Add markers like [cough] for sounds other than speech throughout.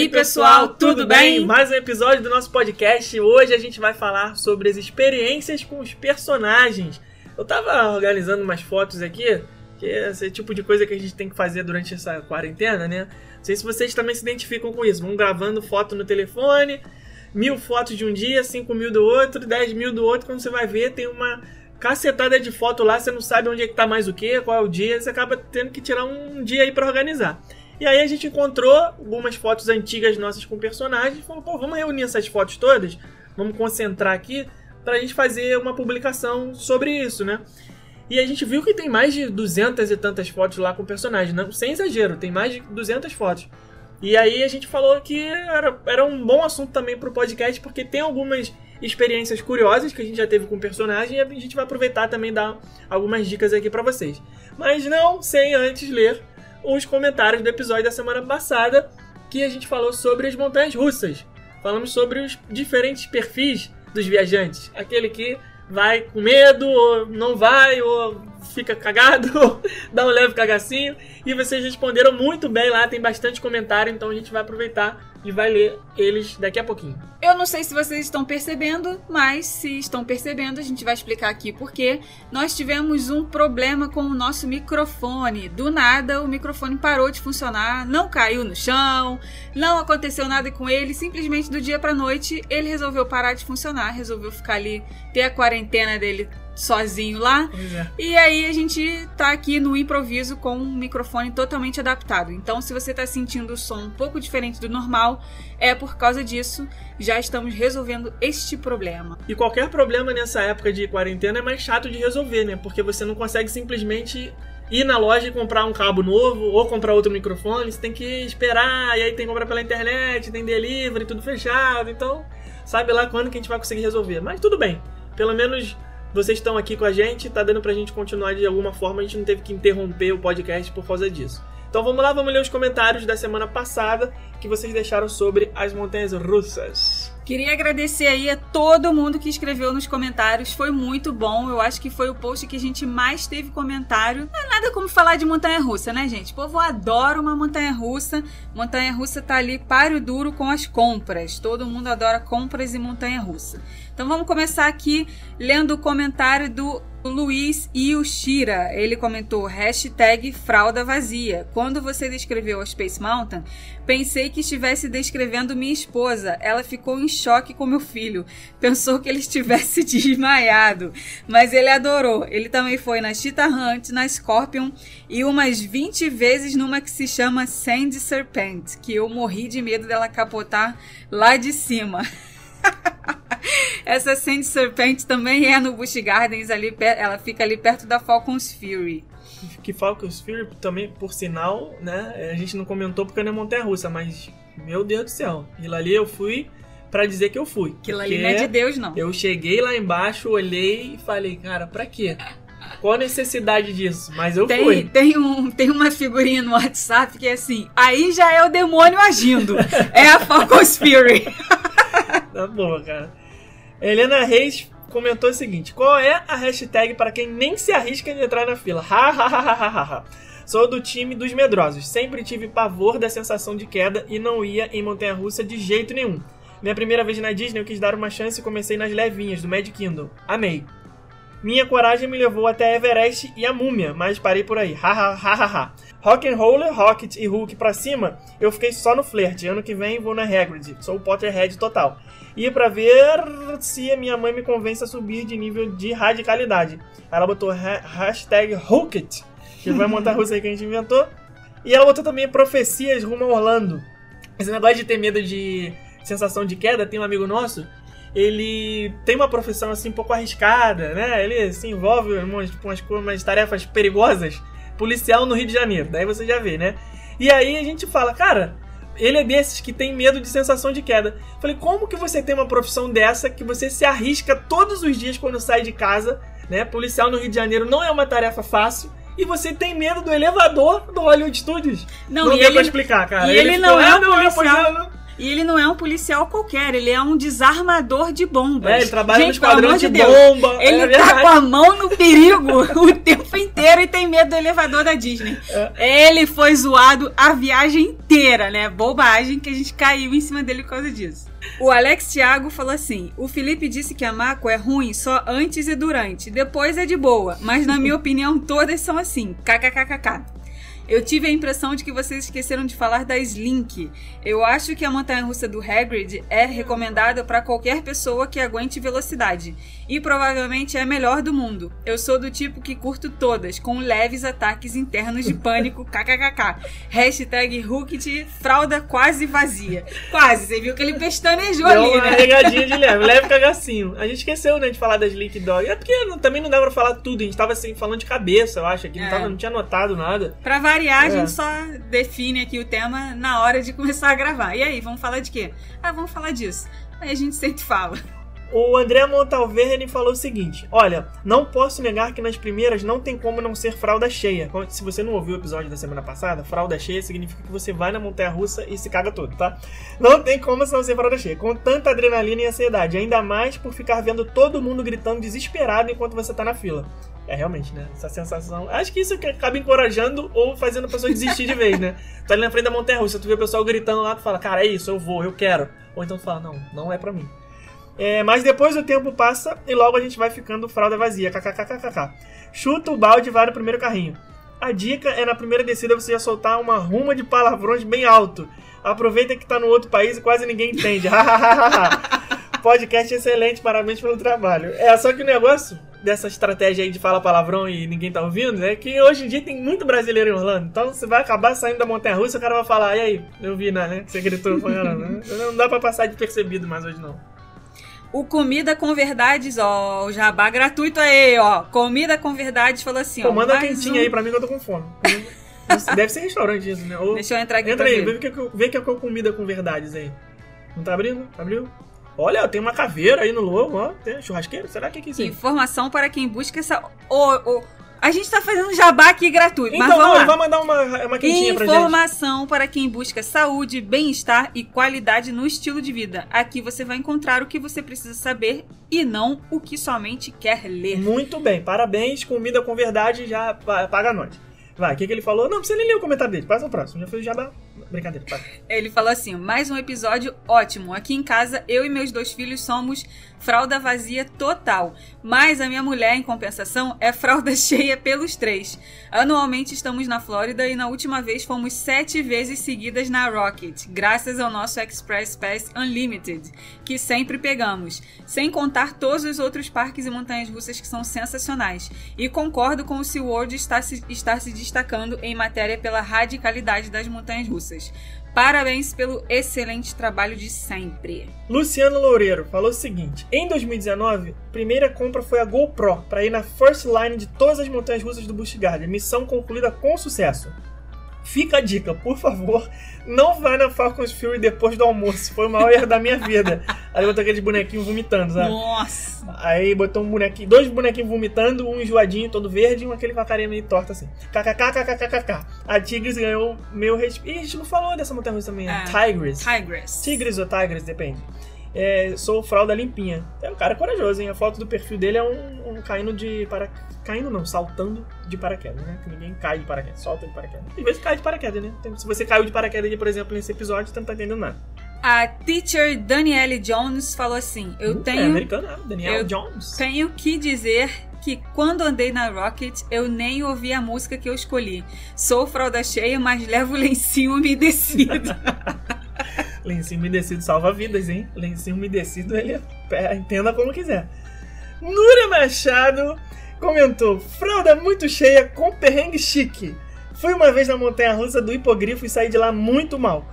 aí, pessoal, tudo bem? Mais um episódio do nosso podcast. Hoje a gente vai falar sobre as experiências com os personagens. Eu tava organizando umas fotos aqui, que é esse tipo de coisa que a gente tem que fazer durante essa quarentena, né? Não sei se vocês também se identificam com isso. Vão gravando foto no telefone, mil fotos de um dia, cinco mil do outro, dez mil do outro. Quando você vai ver, tem uma cacetada de foto lá, você não sabe onde é que tá mais o que, qual é o dia, você acaba tendo que tirar um dia aí pra organizar. E aí a gente encontrou algumas fotos antigas nossas com personagens e falou, pô, vamos reunir essas fotos todas, vamos concentrar aqui pra gente fazer uma publicação sobre isso, né? E a gente viu que tem mais de 200 e tantas fotos lá com personagens, não, sem exagero, tem mais de 200 fotos. E aí a gente falou que era, era um bom assunto também pro podcast, porque tem algumas experiências curiosas que a gente já teve com personagem e a gente vai aproveitar também dar algumas dicas aqui para vocês. Mas não sem antes ler os comentários do episódio da semana passada que a gente falou sobre as montanhas russas. Falamos sobre os diferentes perfis dos viajantes. Aquele que vai com medo, ou não vai, ou fica cagado, [laughs] ou dá um leve cagacinho. E vocês responderam muito bem lá, tem bastante comentário, então a gente vai aproveitar e vai ler eles daqui a pouquinho. Eu não sei se vocês estão percebendo, mas se estão percebendo, a gente vai explicar aqui porque nós tivemos um problema com o nosso microfone. Do nada, o microfone parou de funcionar, não caiu no chão, não aconteceu nada com ele, simplesmente do dia para noite ele resolveu parar de funcionar, resolveu ficar ali, ter a quarentena dele sozinho lá. É. E aí a gente tá aqui no improviso com um microfone totalmente adaptado. Então, se você tá sentindo o som um pouco diferente do normal, é por causa disso. Já estamos resolvendo este problema. E qualquer problema nessa época de quarentena é mais chato de resolver, né? Porque você não consegue simplesmente ir na loja e comprar um cabo novo ou comprar outro microfone. Você tem que esperar, e aí tem que comprar pela internet, tem delivery, tudo fechado. Então, sabe lá quando que a gente vai conseguir resolver. Mas tudo bem. Pelo menos vocês estão aqui com a gente, tá dando pra gente continuar de alguma forma, a gente não teve que interromper o podcast por causa disso. Então vamos lá, vamos ler os comentários da semana passada que vocês deixaram sobre as montanhas russas. Queria agradecer aí a todo mundo que escreveu nos comentários, foi muito bom. Eu acho que foi o post que a gente mais teve comentário. Não é nada como falar de montanha russa, né, gente? O povo adora uma montanha russa. Montanha russa tá ali páreo duro com as compras. Todo mundo adora compras e montanha russa. Então vamos começar aqui lendo o comentário do Luiz Yushira. Ele comentou hashtag fralda vazia. Quando você descreveu a Space Mountain, pensei que estivesse descrevendo minha esposa. Ela ficou em choque com meu filho. Pensou que ele estivesse [laughs] desmaiado. Mas ele adorou. Ele também foi na Cheetah Hunt, na Scorpion e umas 20 vezes numa que se chama Sand Serpent, que eu morri de medo dela capotar lá de cima. [laughs] [laughs] Essa Sand Serpent também é no Busch Gardens, ali, ela fica ali perto da Falcon's Fury. Que Falcons Fury também, por sinal, né? A gente não comentou porque não é montanha russa, mas meu Deus do céu. Aquilo ali eu fui pra dizer que eu fui. Aquilo ali não é de Deus, não. Eu cheguei lá embaixo, olhei e falei, cara, pra quê? Qual a necessidade disso? Mas eu Tem, fui. tem, um, tem uma figurinha no WhatsApp que é assim, aí já é o demônio agindo. [laughs] é a Falcon's Fury. [laughs] [laughs] Tá boa, cara. Helena Reis comentou o seguinte: Qual é a hashtag para quem nem se arrisca de entrar na fila? Ha, ha, ha, ha, ha. Sou do time dos medrosos. Sempre tive pavor da sensação de queda e não ia em montanha russa de jeito nenhum. Minha primeira vez na Disney eu quis dar uma chance e comecei nas levinhas do Mad Kingdom. Amei. Minha coragem me levou até Everest e a Múmia, mas parei por aí. Ha ha ha ha ha. Rock and Roller, Rocket e Hulk pra cima, eu fiquei só no flerte. Ano que vem vou na Hagrid. Sou o Potterhead total. E pra ver se a minha mãe me convence a subir de nível de radicalidade. Ela botou ha hashtag Hulket, que vai montar a [laughs] russa aí que a gente inventou. E ela botou também profecias rumo a Orlando. Esse negócio de ter medo de sensação de queda, tem um amigo nosso ele tem uma profissão assim um pouco arriscada, né? Ele se envolve em umas, umas, umas tarefas perigosas, policial no Rio de Janeiro. Daí você já vê, né? E aí a gente fala, cara, ele é desses que tem medo de sensação de queda. Falei, como que você tem uma profissão dessa que você se arrisca todos os dias quando sai de casa, né? Policial no Rio de Janeiro não é uma tarefa fácil. E você tem medo do elevador do Hollywood Studios. Não, não deu ele- pra explicar, cara. ele ficou, não é "Ah, um não, policial." é, não." E ele não é um policial qualquer, ele é um desarmador de bombas. É, ele trabalha Gente, no esquadrão de, Deus, bomba. Ele é tá verdade. com a mão no perigo [laughs] o tempo inteiro e tem medo do elevador da Disney. É. Ele foi zoado a viagem inteira, né? Bobagem que a gente caiu em cima dele por causa disso. O Alex Thiago falou assim: o Felipe disse que a Mako é ruim só antes e durante, depois é de boa, mas na minha [laughs] opinião todas são assim. KKKKK. Eu tive a impressão de que vocês esqueceram de falar da Slink. Eu acho que a montanha-russa do Hagrid é recomendada para qualquer pessoa que aguente velocidade. E provavelmente é a melhor do mundo. Eu sou do tipo que curto todas, com leves ataques internos de pânico, [laughs] kkkk. Hashtag Hooked, fralda quase vazia. Quase, você viu que ele pestanejou Deu ali, uma né? regadinha de leve, [laughs] leve cagacinho. A gente esqueceu, né, de falar das Leak Dog. É porque também não dá pra falar tudo, a gente tava assim, falando de cabeça, eu acho, aqui, não, É. tava, não tinha anotado nada. Pra variar, a É. gente só define aqui o tema na hora de começar a gravar. E aí, vamos falar de quê? Ah, vamos falar disso. Aí a gente sempre fala. O André Montalverne falou o seguinte: Olha, não posso negar que nas primeiras não tem como não ser fralda cheia. Se você não ouviu o episódio da semana passada, fralda cheia significa que você vai na montanha russa e se caga todo, tá? Não tem como não ser fralda cheia. Com tanta adrenalina e ansiedade, ainda mais por ficar vendo todo mundo gritando desesperado enquanto você tá na fila. É realmente, né? Essa sensação. Acho que isso que acaba encorajando ou fazendo a pessoa desistir de vez, né? Tu ali na frente da montanha russa, tu vê o pessoal gritando lá, tu fala, cara, é isso, eu vou, eu quero. Ou então tu fala, não, não é pra mim. É, mas depois o tempo passa e logo a gente vai ficando fralda vazia. KKKKK. Chuta o balde e vai no primeiro carrinho. A dica é na primeira descida você já soltar uma ruma de palavrões bem alto. Aproveita que tá no outro país e quase ninguém entende. Podcast excelente, parabéns pelo trabalho. É, só que o negócio dessa estratégia aí de falar palavrão e ninguém tá ouvindo é que hoje em dia tem muito brasileiro em Orlando. Então você vai acabar saindo da Montanha Russa e o cara vai falar, e aí, eu vi, né? Você gritou, falando, né? Não dá pra passar de percebido mais hoje não. O Comida com Verdades, ó, o jabá gratuito aí, ó. Comida com Verdades falou assim, Pô, ó. manda quentinha um- aí pra mim que eu tô com fome. [laughs] Deve ser restaurante isso, né? Ou... Deixa eu entrar aqui Entra aí, ver. vê o que, vê que é com comida com verdades aí. Não tá abrindo? Abriu? Olha, tem uma caveira aí no logo, ó. Tem churrasqueiro? Será que é que é isso aí? Informação para quem busca essa... Ô, ô, a gente tá fazendo jabá aqui gratuito, Então, mas vamos não, lá. vai mandar uma, uma quentinha pra gente. Informação para quem busca saúde, bem-estar e qualidade no estilo de vida. Aqui você vai encontrar o que você precisa saber e não o que somente quer ler. Muito bem, parabéns. Comida com verdade já pa- paga nós. Vai, o que, que ele falou? Não precisa nem ler o comentário dele. Passa o próximo. Já fez o jabá. Brincadeira, para. Ele falou assim: mais um episódio ótimo. Aqui em casa, eu e meus dois filhos somos fralda vazia total. Mas a minha mulher, em compensação, é fralda [laughs] cheia pelos três. Anualmente estamos na Flórida e na última vez fomos sete vezes seguidas na Rocket, graças ao nosso Express Pass Unlimited, que sempre pegamos. Sem contar todos os outros parques e montanhas russas que são sensacionais. E concordo com o SeaWorld estar se, estar se destacando em matéria pela radicalidade das montanhas russas. Parabéns pelo excelente trabalho de sempre. Luciano Loureiro falou o seguinte: em 2019, a primeira compra foi a GoPro para ir na first line de todas as montanhas russas do Busch Garden. Missão concluída com sucesso. Fica a dica, por favor, não vai na Falcons Fury depois do almoço. Foi o maior erro da minha vida. Aí botou aqueles bonequinhos vomitando, sabe? Nossa! Aí botou um bonequinho, dois bonequinhos vomitando, um enjoadinho todo verde e um aquele com a carinha meio torta assim. KKKKKKK. A Tigres ganhou meu respeito. Ih, a gente não falou dessa montanha russa também. É. Tigres. Tigress. Tigres ou Tigres, depende. É, sou fralda limpinha. É um cara corajoso, hein? A foto do perfil dele é um, um caindo de para Caindo não, saltando de paraquedas, né? Que ninguém cai de paraquedas, solta de paraquedas. Às vezes cai de paraquedas, né? Então, Se você caiu de paraquedas, por exemplo, nesse episódio, você não tá entendendo nada. A teacher Danielle Jones falou assim: Eu Uh, É tenho, americano, né? Daniel eu Jones. tenho que dizer que quando andei na Rocket, eu nem ouvi a música que eu escolhi. Sou fralda cheia, mas levo lencinho umedecido. [laughs] Lencinho umedecido salva vidas, hein? Lencinho umedecido, ele é, entenda como quiser. Núria Machado comentou: Fralda muito cheia com perrengue chique. Fui uma vez na montanha russa do hipogrifo e saí de lá muito mal.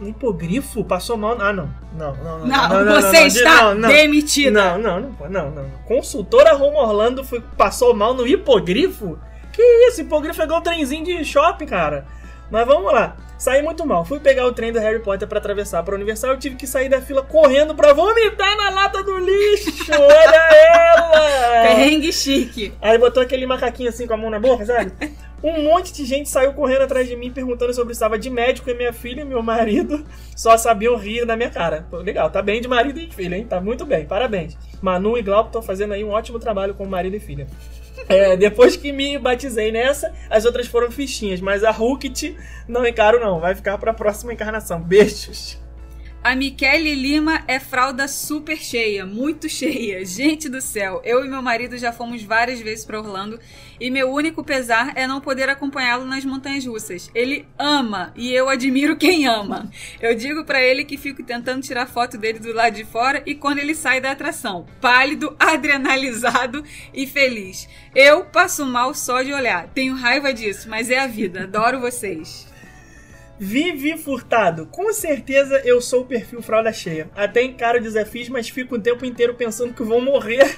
Hipogrifo? Passou mal? Ah, não. Não, não, não. Não, você não, está não, não. demitida. Não, não, não, não, não. Consultora Roma Orlando foi, passou mal no hipogrifo? Que isso? Hipogrifo é igual trenzinho de shopping, cara. Mas vamos lá. Saí muito mal. Fui pegar o trem do Harry Potter pra atravessar pra Universal. Eu tive que sair da fila correndo pra vomitar na lata do lixo. [laughs] Olha ela! Perrengue chique. Aí botou aquele macaquinho assim com a mão na boca, sabe? Um monte de gente saiu correndo atrás de mim perguntando sobre estava de médico e minha filha e meu marido só sabiam rir na minha cara. Pô, legal, tá bem de marido e filha, hein? Tá muito bem, parabéns. Manu e Glauco estão fazendo aí um ótimo trabalho com marido e filha. É, depois que me batizei nessa, as outras foram fichinhas, mas a Hulkit não encaro não, vai ficar pra próxima encarnação. Beijos. A Michele Lima é fralda super cheia, muito cheia. [laughs] Gente do céu, eu e meu marido já fomos várias vezes para Orlando e meu único pesar é não poder acompanhá-lo nas montanhas russas. Ele ama e eu admiro quem ama. Eu digo para ele que fico tentando tirar foto dele do lado de fora e quando ele sai da atração, pálido, [laughs] adrenalizado e feliz. Eu passo mal só de olhar. Tenho raiva disso, mas é a vida. Adoro vocês. Vivi Furtado. Com certeza eu sou o perfil fralda cheia. Até encaro desafios, mas fico o tempo inteiro pensando que vou morrer,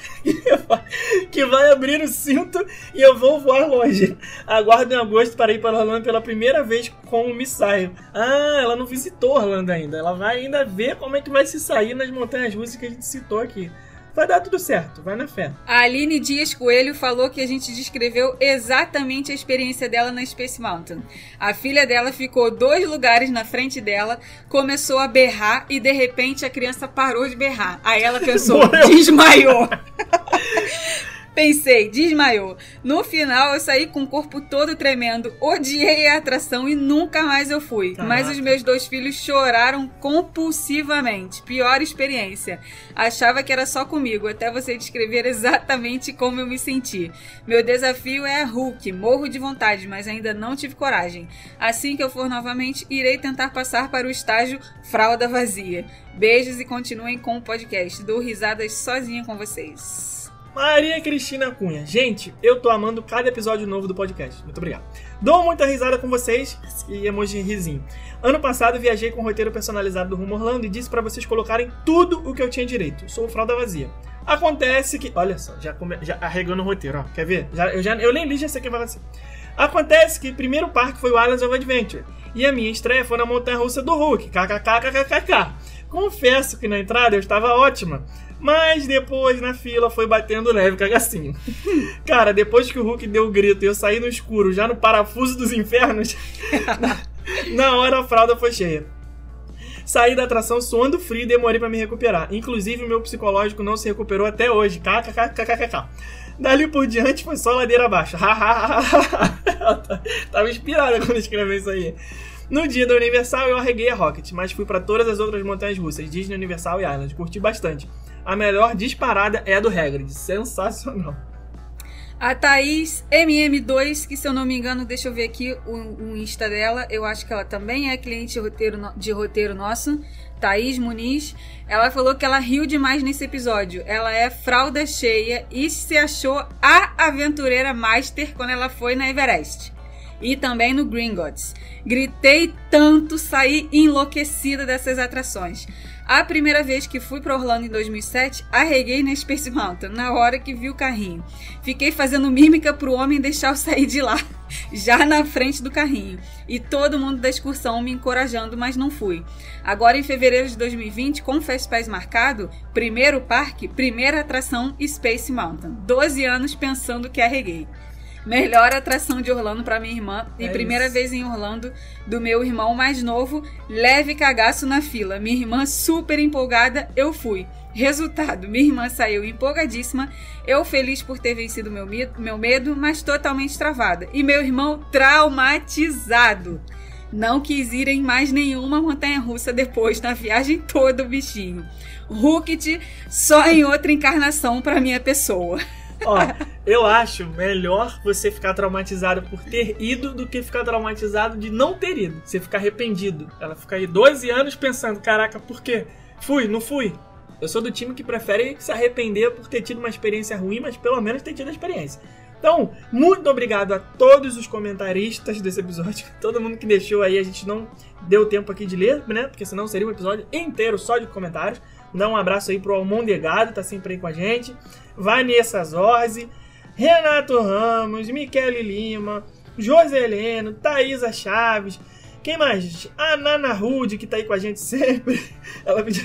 [laughs] que vai abrir o cinto e eu vou voar longe. Aguardo em agosto para ir para Orlando pela primeira vez como me saio. Ah, ela não visitou Orlando ainda. Ela vai ainda ver como é que vai se sair nas montanhas russas que a gente citou aqui. Vai dar tudo certo, vai na fé. A Aline Dias Coelho falou que a gente descreveu exatamente a experiência dela na Space Mountain. A filha dela ficou dois lugares na frente dela, começou a berrar e de repente a criança parou de berrar. Aí ela [laughs] pensou, Morreu. desmaiou. [laughs] Pensei, desmaiou. No final, eu saí com o corpo todo tremendo, odiei a atração e nunca mais eu fui. Caraca. Mas os meus dois filhos choraram compulsivamente. Pior experiência. Achava que era só comigo, até você descrever exatamente como eu me senti. Meu desafio é Hulk, morro de vontade, mas ainda não tive coragem. Assim que eu for novamente, irei tentar passar para o estágio fralda vazia. Beijos e continuem com o podcast. Dou risadas sozinha com vocês. Maria Cristina Cunha. Gente, eu tô amando cada episódio novo do podcast. Muito obrigado. Dou muita risada com vocês e emoji risinho. Ano passado viajei com um roteiro personalizado do Rumo Orlando e disse pra vocês colocarem tudo o que eu tinha direito. Sou fralda vazia. Acontece que. Olha só, já, come... já arregando o roteiro, ó. Quer ver? Já, eu, já, eu nem li, já sei o que vai acontecer. Acontece que o primeiro parque foi o Islands of Adventure. E a minha estreia foi na montanha russa do Hulk. KKKKKK. Confesso que na entrada eu estava ótima. Mas depois na fila foi batendo leve cagacinho. [laughs] Cara, depois que o Hulk deu o grito e eu saí no escuro, já no parafuso dos infernos, [laughs] na, na hora a fralda foi cheia. Saí da atração suando frio e demorei pra me recuperar. Inclusive, o meu psicológico não se recuperou até hoje. KKKKKK. Dali por diante foi só ladeira abaixo. [laughs] Tava inspirada quando escreveu isso aí. No dia da Universal eu arreguei a Rocket, mas fui pra todas as outras montanhas russas, Disney, Universal e Island. Curti bastante. A melhor disparada é a do Hagrid. Sensacional. A Thaís MM2, que se eu não me engano, deixa eu ver aqui o, o Insta dela. Eu acho que ela também é cliente de roteiro, de roteiro nosso. Thaís Muniz. Ela falou que ela riu demais nesse episódio. Ela é fralda cheia e se achou a aventureira master quando ela foi na Everest. E também no Gringotts. Gritei tanto, saí enlouquecida dessas atrações. A primeira vez que fui para Orlando em 2007, arreguei na Space Mountain, na hora que vi o carrinho. Fiquei fazendo mímica pro homem deixar eu sair de lá, [laughs] já na frente do carrinho. E todo mundo da excursão me encorajando, mas não fui. Agora em fevereiro de 2020, com o Fastpass marcado, primeiro parque, primeira atração Space Mountain. 12 anos pensando que arreguei. Melhor atração de Orlando para minha irmã e É primeira isso. vez em Orlando do meu irmão mais novo, leve cagaço na fila. Minha irmã super empolgada, eu fui. Resultado, minha irmã saiu empolgadíssima, eu feliz por ter vencido meu medo, meu medo, mas totalmente travada. E meu irmão traumatizado. Não quis ir em mais nenhuma montanha russa depois, na viagem toda o bichinho. Hulk só em outra encarnação para minha pessoa. Ó, eu acho melhor você ficar traumatizado por ter ido do que ficar traumatizado de não ter ido. Você ficar arrependido. Ela fica aí 12 anos pensando: caraca, por quê? Fui, não fui. Eu sou do time que prefere se arrepender por ter tido uma experiência ruim, mas pelo menos ter tido a experiência. Então, muito obrigado a todos os comentaristas desse episódio. [laughs] Todo mundo que deixou aí, a gente não deu tempo aqui de ler, né? Porque senão seria um episódio inteiro só de comentários. Dá um abraço aí pro Almondegado, tá sempre aí com a gente. Vanessa Zorzi, Renato Ramos, Michele Lima, José Heleno, Thaisa Chaves. Quem mais? A Nana Rude, que tá aí com a gente sempre. [laughs] Ela pediu,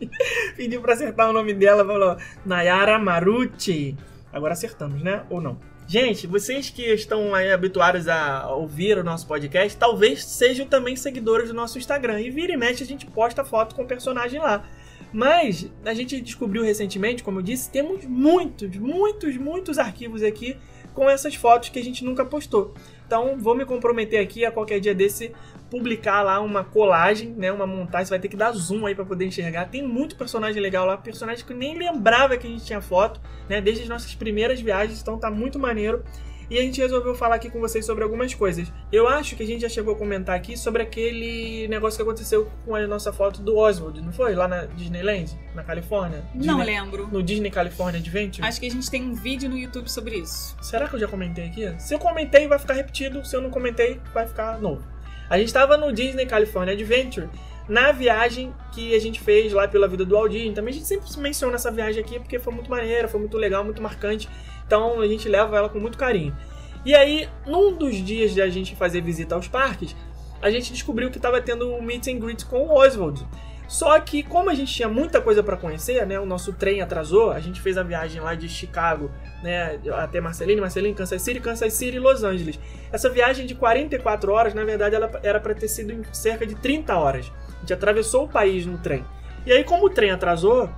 [laughs] pediu pra acertar o nome dela. Falou: Nayara Marucci. Agora acertamos, né? Ou não? Gente, vocês que estão aí habituados a ouvir o nosso podcast, talvez sejam também seguidores do nosso Instagram. E vira e mexe a gente posta foto com o personagem lá. Mas a gente descobriu recentemente, como eu disse, temos muitos, muitos, muitos arquivos aqui com essas fotos que a gente nunca postou. Então vou me comprometer aqui a qualquer dia desse publicar lá uma colagem, né, uma montagem, você vai ter que dar zoom aí para poder enxergar. Tem muito personagem legal lá, personagem que eu nem lembrava que a gente tinha foto, né, desde as nossas primeiras viagens, então tá muito maneiro e a gente resolveu falar aqui com vocês sobre algumas coisas. Eu acho que a gente já chegou a comentar aqui sobre aquele negócio que aconteceu com a nossa foto do Oswald, não foi? Lá na Disneyland, na Califórnia? Não Disney... lembro. No Disney California Adventure? Acho que a gente tem um vídeo no YouTube sobre isso. Será que eu já comentei aqui? Se eu comentei, vai ficar repetido. Se eu não comentei, vai ficar novo. A gente estava no Disney California Adventure na viagem que a gente fez lá pela vida do Aldin. Também a gente sempre menciona essa viagem aqui porque foi muito maneira, foi muito legal, muito marcante. Então a gente leva ela com muito carinho. E aí, num dos dias de a gente fazer visita aos parques, a gente descobriu que estava tendo um meet and greet com o Oswald. Só que como a gente tinha muita coisa para conhecer, né, o nosso trem atrasou, a gente fez a viagem lá de Chicago, né, até Marceline, Marceline, Kansas City, Kansas City e Los Angeles. Essa viagem de 44 horas, na verdade, ela era para ter sido em cerca de 30 horas. A gente atravessou o país no trem. E aí, como o trem atrasou,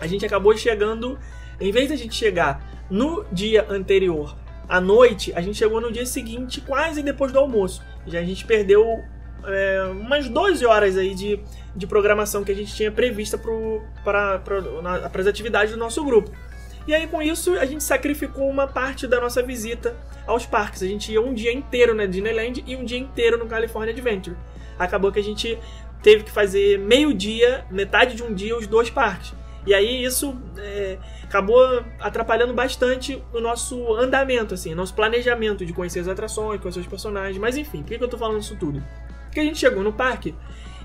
a gente acabou chegando, em vez de a gente chegar no dia anterior à noite, a gente chegou no dia seguinte, quase depois do almoço. Já a gente perdeu é, umas 12 horas aí de, de programação que a gente tinha prevista para as atividades do nosso grupo. E aí, com isso, a gente sacrificou uma parte da nossa visita aos parques. A gente ia um dia inteiro na Disneyland e um dia inteiro no California Adventure. Acabou que a gente teve que fazer meio dia, metade de um dia, os dois parques. E aí isso é, acabou atrapalhando bastante o nosso andamento, assim, nosso planejamento de conhecer as atrações, conhecer os personagens. Mas enfim, por que eu tô falando isso tudo? Porque a gente chegou no parque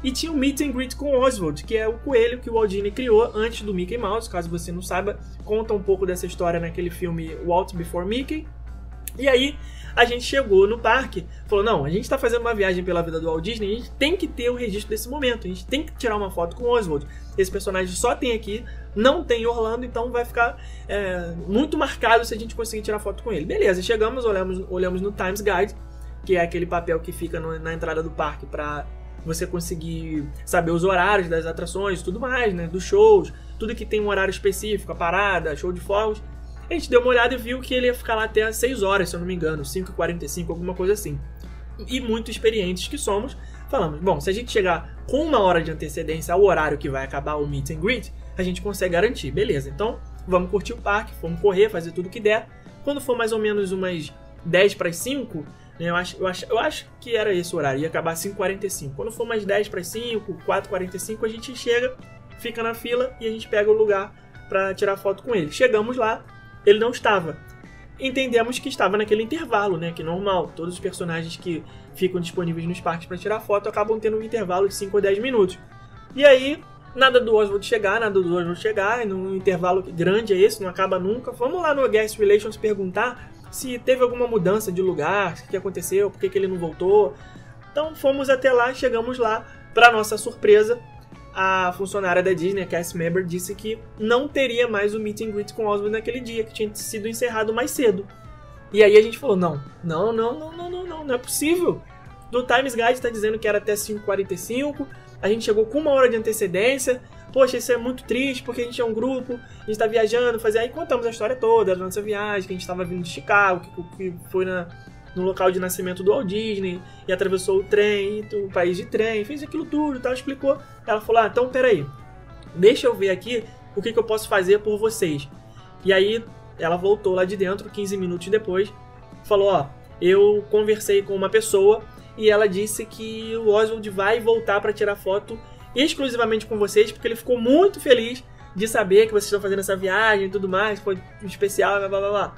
e tinha um meet and greet com Oswald, que é o coelho que o Walt Disney criou antes do Mickey Mouse. Caso você não saiba, conta um pouco dessa história naquele filme Walt Before Mickey. E aí a gente chegou no parque, falou: não, a gente está fazendo uma viagem pela vida do Walt Disney, a gente tem que ter o registro desse momento, a gente tem que tirar uma foto com Oswald. Esse personagem só tem aqui, não tem em Orlando, então vai ficar é, muito marcado se a gente conseguir tirar foto com ele. Beleza, chegamos, olhamos, olhamos no Times Guide, que é aquele papel que fica no, na entrada do parque para você conseguir saber os horários das atrações tudo mais, né? Dos shows, tudo que tem um horário específico, a parada, show de fogos. A gente deu uma olhada e viu que ele ia ficar lá até às 6 horas, se eu não me engano, 5h45, alguma coisa assim. E muito experientes que somos, falamos: bom, se a gente chegar com uma hora de antecedência ao horário que vai acabar o meet and greet, a gente consegue garantir. Beleza, então vamos curtir o parque, vamos correr, fazer tudo que der. Quando for mais ou menos umas 10 para as 5, né, eu, acho, eu, acho, eu acho que era esse horário, ia acabar 5h45. Quando for mais 10 para as 5, 4h45, a gente chega, fica na fila e a gente pega o lugar para tirar foto com ele. Chegamos lá, ele não estava. Entendemos que estava naquele intervalo, né? Que é normal. Todos os personagens que ficam disponíveis nos parques para tirar foto acabam tendo um intervalo de 5 ou 10 minutos. E aí, nada do Oswald chegar, nada do Oswald chegar, num intervalo grande é esse, não acaba nunca. Vamos lá no Guest Relations perguntar se teve alguma mudança de lugar, o que aconteceu, por que, que ele não voltou. Então fomos até lá, chegamos lá, para nossa surpresa, a funcionária da Disney, a cast member, disse que não teria mais o meet and greet com Oswald naquele dia, que tinha sido encerrado mais cedo. E aí a gente falou: não, não, não, não, não, não, não, não é possível. No Times Guide está dizendo que era até 5h45, a gente chegou com uma hora de antecedência. Poxa, isso é muito triste porque a gente é um grupo, a gente está viajando, fazer aí contamos a história toda da nossa viagem, que a gente estava vindo de Chicago, que, que foi na, no local de nascimento do Walt Disney e atravessou o trem, o país de trem, fez aquilo tudo tal, explicou. Ela falou: Ah, então peraí, deixa eu ver aqui o que, que eu posso fazer por vocês. E aí ela voltou lá de dentro, 15 minutos depois, falou: Ó, eu conversei com uma pessoa e ela disse que o Oswald vai voltar para tirar foto exclusivamente com vocês, porque ele ficou muito feliz de saber que vocês estão fazendo essa viagem e tudo mais, foi especial, blá blá blá.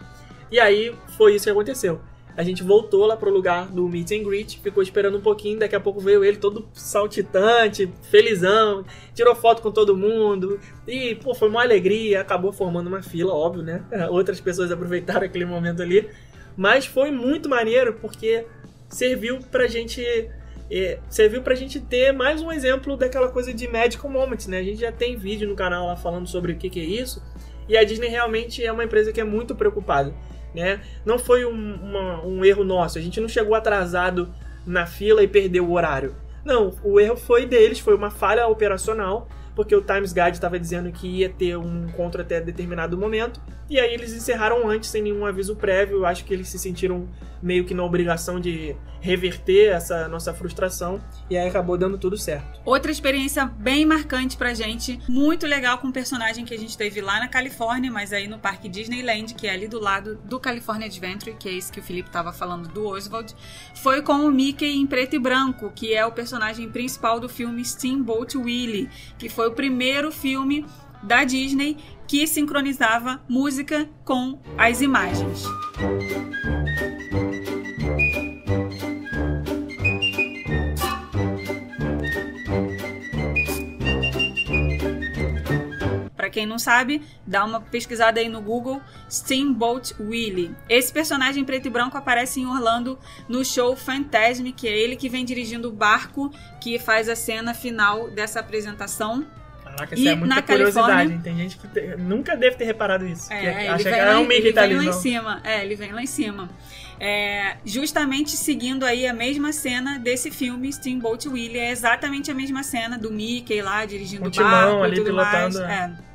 E aí foi isso que aconteceu. A gente voltou lá pro lugar do meet and greet, ficou esperando um pouquinho, daqui a pouco veio ele todo saltitante, felizão, tirou foto com todo mundo. E, pô, foi uma alegria, acabou formando uma fila, óbvio, né? [laughs] Outras pessoas aproveitaram aquele momento ali. Mas foi muito maneiro porque serviu pra gente é, serviu pra gente ter mais um exemplo daquela coisa de Magical Moments, né? A gente já tem vídeo no canal lá falando sobre o que, que é isso. E a Disney realmente é uma empresa que é muito preocupada né? Não foi um, uma- um erro nosso, a gente não chegou atrasado na fila e perdeu o horário. Não, o erro foi deles, foi uma falha operacional, porque o Times Guide estava dizendo que ia ter um encontro até determinado momento, e aí eles encerraram antes, sem nenhum aviso prévio. Acho que eles se sentiram meio que na obrigação de reverter essa nossa frustração, e aí acabou dando tudo certo. Outra experiência bem marcante pra gente, muito legal com um personagem que a gente teve lá na Califórnia, mas aí no Parque Disneyland, que é ali do lado do California Adventure, que é esse que o Felipe tava falando do Oswald, foi com o Mickey em preto e branco, que é o personagem principal do filme Steamboat Willie, que foi o primeiro filme da Disney que sincronizava música com as imagens. Pra quem não sabe, dá uma pesquisada aí no Google Steamboat Willie. Esse personagem preto e branco aparece em Orlando no show Phantasm, que é ele que vem dirigindo o barco que faz a cena final dessa apresentação. Caraca, E isso é muita na curiosidade. Califórnia-? Tem gente que nunca deve ter reparado isso. É, que ele acha vem, que lá, é um ele vem lá em cima. É, ele vem lá em cima. É, justamente seguindo aí a mesma cena desse filme, Steamboat Willie. É exatamente a mesma cena do Mickey lá dirigindo o barco ali e tudo pilotando, mais. é.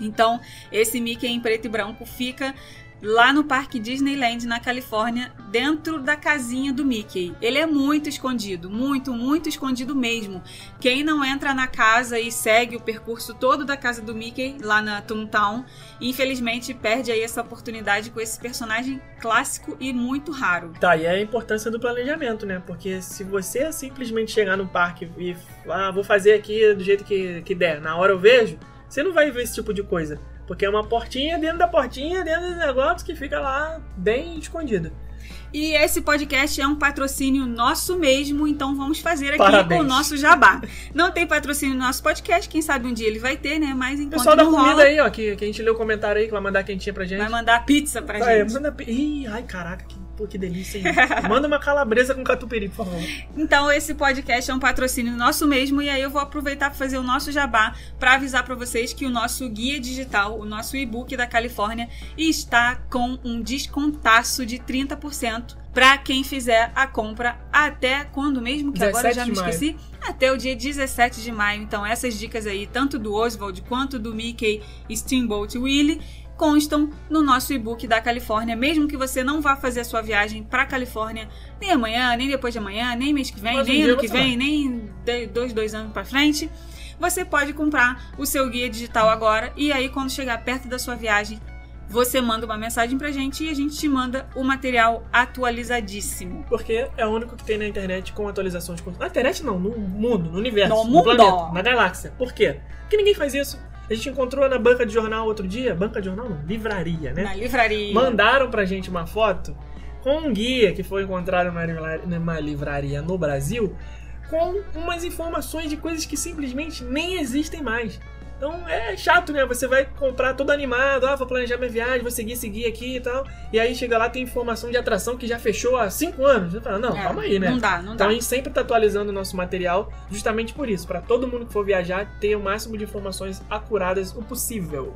Então, esse Mickey em preto e branco fica lá no Parque Disneyland, na Califórnia, dentro da casinha do Mickey. Ele é muito escondido, muito, muito escondido mesmo. Quem não entra na casa e segue o percurso todo da casa do Mickey, lá na Toontown, infelizmente perde aí essa oportunidade com esse personagem clássico e muito raro. Tá, e é a importância do planejamento, né? Porque se você simplesmente chegar no parque e ah, vou fazer aqui do jeito que, que der, na hora eu vejo, você não vai ver esse tipo de coisa. Porque é uma portinha dentro da portinha, dentro do negócio que fica lá bem escondido. E esse podcast é um patrocínio nosso mesmo, então vamos fazer aqui Parabéns. o nosso jabá. Não tem patrocínio no nosso podcast, quem sabe um dia ele vai ter, né? Mas enquanto Pessoal da comida rola, aí, ó, que, que a gente leu o comentário aí, que vai mandar quentinha pra gente. vai mandar pizza pra Ah, é, gente. manda... Ih, ai, caraca, que, pô, que delícia, hein? [laughs] manda uma calabresa com catupiry, por favor. Então esse podcast é um patrocínio nosso mesmo e aí eu vou aproveitar para fazer o nosso jabá para avisar para vocês que o nosso guia digital, o nosso e-book da Califórnia está com um descontaço de 30% para quem fizer a compra até quando mesmo que agora eu já 17 me esqueci, até o dia 17 de maio. Então essas dicas aí, tanto do Oswald quanto do Mickey Steamboat Willie constam no nosso e-book da Califórnia, mesmo que você não vá fazer a sua viagem para Califórnia nem amanhã, nem depois de amanhã, nem mês que vem, nem ano que vem, nem de- dois, dois anos para frente. Você pode comprar o seu guia digital agora e aí quando chegar perto da sua viagem, você manda uma mensagem pra gente e a gente te manda o material atualizadíssimo. Porque é o único que tem na internet com atualizações. Na internet não, no mundo, no universo, No no, mundo. planeta, na galáxia. Por quê? Porque ninguém faz isso. A gente encontrou na banca de jornal outro dia, banca de jornal não, livraria, né? Na livraria. Mandaram pra gente uma foto com um guia que foi encontrado numa livra- numa livraria no Brasil com umas informações de coisas que simplesmente nem existem mais. Então é chato, né? Você vai comprar todo animado, ah, vou planejar minha viagem, vou seguir, seguir aqui e tal. E aí chega lá tem informação de atração que já fechou há cinco anos. Você fala, não, É, calma aí, né? Não dá, não Então dá. a gente sempre tá atualizando o nosso material justamente por isso, para todo mundo que for viajar ter o máximo de informações acuradas o possível.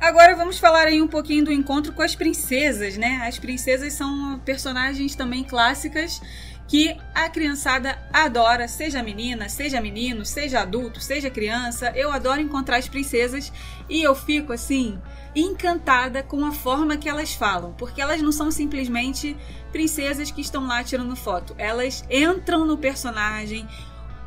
Agora vamos falar aí um pouquinho do encontro com as princesas, né? As princesas são personagens também clássicas que a criançada adora, seja menina, seja menino, seja adulto, seja criança. Eu adoro encontrar as princesas e eu fico assim encantada com a forma que elas falam, porque elas não são simplesmente princesas que estão lá tirando foto. Elas entram no personagem,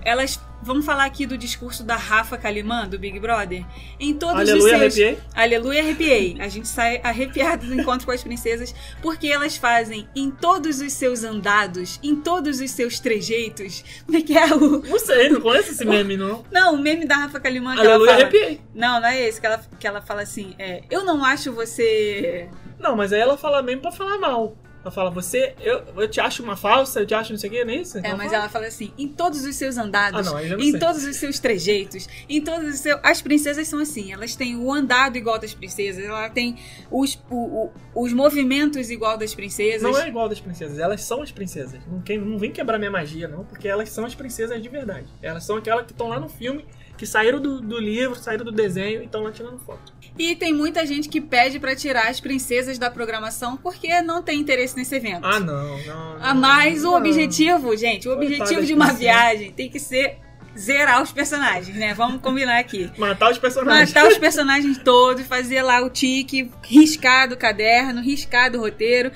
elas Vamos falar aqui do discurso da Rafa Kalimann, do Big Brother. Em todos Aleluia, os seus... arrepiei. Aleluia, arrepiei. A gente sai arrepiado do encontro com as princesas, porque elas fazem em todos os seus andados, em todos os seus trejeitos. Como é que é o. Não sei, não conheço esse meme, não. [laughs] Não, o meme da Rafa Kalimann que Aleluia, ela fala. arrepiei. Não, não é esse, que ela, que ela fala assim: é, Eu não acho você. Não, mas aí ela fala mesmo pra falar mal. Ela fala, você, eu, eu te acho uma falsa, eu te acho não sei o que, não é isso? É, mas fala? ela fala assim, em todos os seus andados, Ah, não em sei. todos os seus trejeitos, em todos os seus... As princesas são assim, elas têm o andado igual das princesas, ela tem os, o- o- os movimentos igual das princesas. Não é igual das princesas, elas são as princesas. Não, quem, não vem quebrar minha magia, não, porque elas são as princesas de verdade. Elas são aquelas que estão lá no filme, que saíram do, do livro, saíram do desenho e estão lá tirando foto. E tem muita gente que pede pra tirar as princesas da programação porque não tem interesse nesse evento. Ah, não, não. Ah, não, mas o não. objetivo, gente, o objetivo de uma viagem tem que ser zerar os personagens, né? Vamos combinar aqui. Matar os personagens. Matar os personagens todos, fazer lá o tique, riscar do caderno, riscar do roteiro.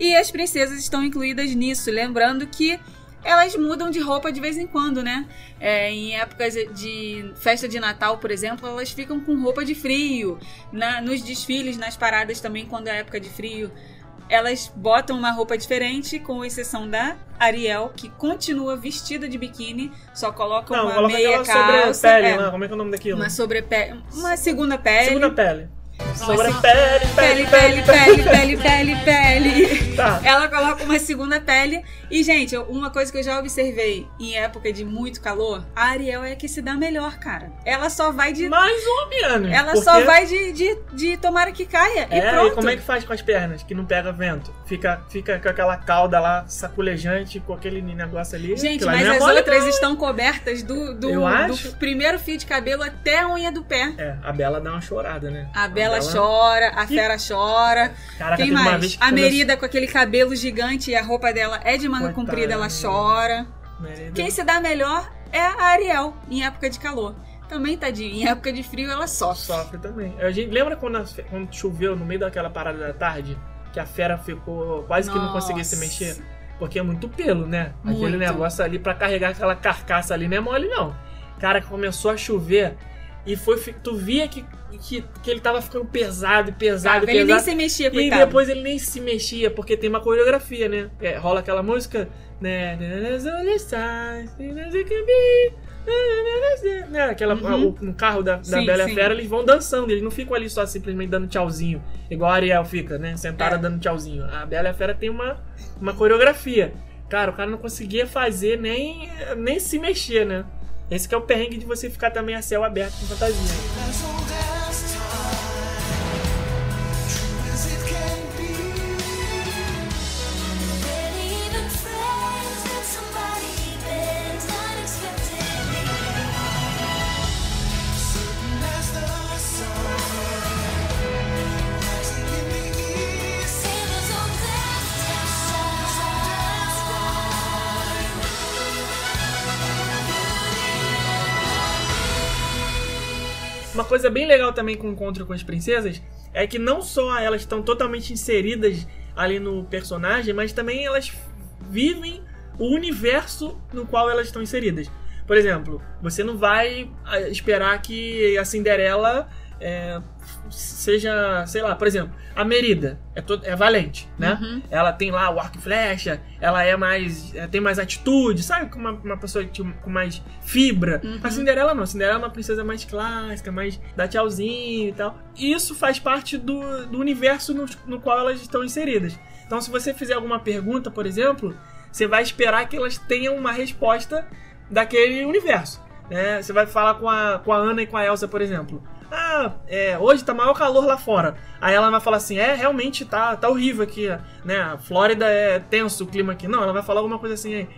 E as princesas estão incluídas nisso. Lembrando que elas mudam de roupa de vez em quando, né? É, em épocas de festa de Natal, por exemplo, elas ficam com roupa de frio. Na- nos desfiles, nas paradas também, quando é época de frio, elas botam uma roupa diferente, com exceção da Ariel, que continua vestida de biquíni, só coloca Não, uma coloca meia calça. sobrepele é, lá, como é que é o nome daquilo? uma sobrepele. Uma segunda pele. Segunda pele. Nossa, Sobrepele, Pele, pele, pele, pele, pele, pele. [laughs] Tá. Ela coloca uma segunda pele. E, gente, uma coisa que eu já observei em época de muito calor, a Ariel é a que se dá melhor, cara. Ela só vai de. Mais ou menos. Ela porque- só vai de, de, de tomara que caia. e É, pronto. e como é que faz com as pernas que não pega vento? Fica, fica com aquela cauda lá saculejante, com aquele negócio ali. Gente, mas é as outras não. estão cobertas do, do, do primeiro fio de cabelo até a unha do pé. É, a Bela dá uma chorada, né? A Bela chora, a E- Fera chora. Caraca, Quem mais? A Merida com aquele cabelo gigante e a roupa dela é de manga Coitada, comprida, ela né? chora. Merida. Quem se dá melhor é a Ariel em época de calor. Também, tadinho, em época de frio ela sofre. Sofre também. A gente, lembra quando, a quando choveu no meio daquela parada da tarde? Que a fera ficou quase que não conseguia se Nossa. mexer? Porque é muito pelo, né? Aquele Muito. negócio ali pra carregar aquela carcaça ali não é mole, não. Cara, começou a chover e foi. Tu via que, que, que ele tava ficando pesado e pesado, Sabe? Ele nem pesado. se mexia, E coitado. depois ele nem se mexia, porque tem uma coreografia, né? É, rola aquela música, né? né? Aquela, Uhum. o- no carro da, da Sim, Bela e sim. Fera, eles vão dançando, eles não ficam ali só simplesmente dando tchauzinho, igual a Ariel fica, né? Sentada É. dando tchauzinho. A Bela e Fera tem uma, uma coreografia. Cara, o cara não conseguia fazer nem, nem se mexer, né? Esse que é o perrengue de você ficar também a céu aberto com fantasia. Uma coisa bem legal também com o encontro com as princesas é que não só elas estão totalmente inseridas ali no personagem, mas também elas vivem o universo no qual elas estão inseridas. Por exemplo, você não vai ah, esperar que a Cinderela é, seja, sei lá, por exemplo, a Merida é, to- é valente, né? Uhum. Ela tem lá o arco e flecha, ela é mais. é, tem mais atitude, sabe? Uma, uma pessoa que- com mais fibra. Uhum. A Cinderela não. A Cinderela é uma princesa mais clássica, mais dá tchauzinho e tal. E isso faz parte do, do universo no, no qual elas estão inseridas. Então, se você fizer alguma pergunta, por exemplo, você vai esperar que elas tenham uma resposta daquele universo. Né? Você vai falar com a, com a Ana e com a Elsa, por exemplo. Ah, é, hoje tá maior calor lá fora. Aí ela vai falar assim: é, realmente tá, tá horrível aqui, né? A Flórida é tenso o clima aqui. Não, ela vai falar alguma coisa assim aí.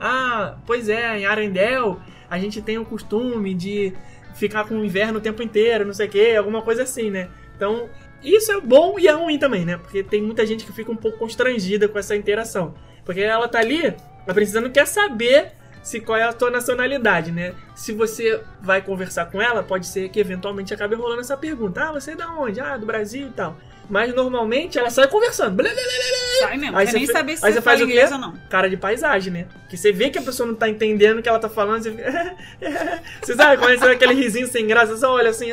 Ah, pois é, em Arendelle a gente tem o costume de ficar com o inverno o tempo inteiro, não sei o que, alguma coisa assim, né? Então, isso é bom e é ruim também, né? Porque tem muita gente que fica um pouco constrangida com essa interação. Porque ela tá ali, a princesa não quer saber se qual é a tua nacionalidade, né? Se você vai conversar com ela, pode ser que eventualmente acabe rolando essa pergunta. Ah, você é da onde? Ah, do Brasil e tal. Mas normalmente ela sai conversando. Blá, blá, blá, blá, Sai mesmo, Aí você nem fe- saber se aí você faz o quê? ou não. cara de paisagem, né? Que você vê que a pessoa não tá entendendo o que ela tá falando, você fica... [laughs] Você sabe, quando você aquele risinho sem graça, só olha assim...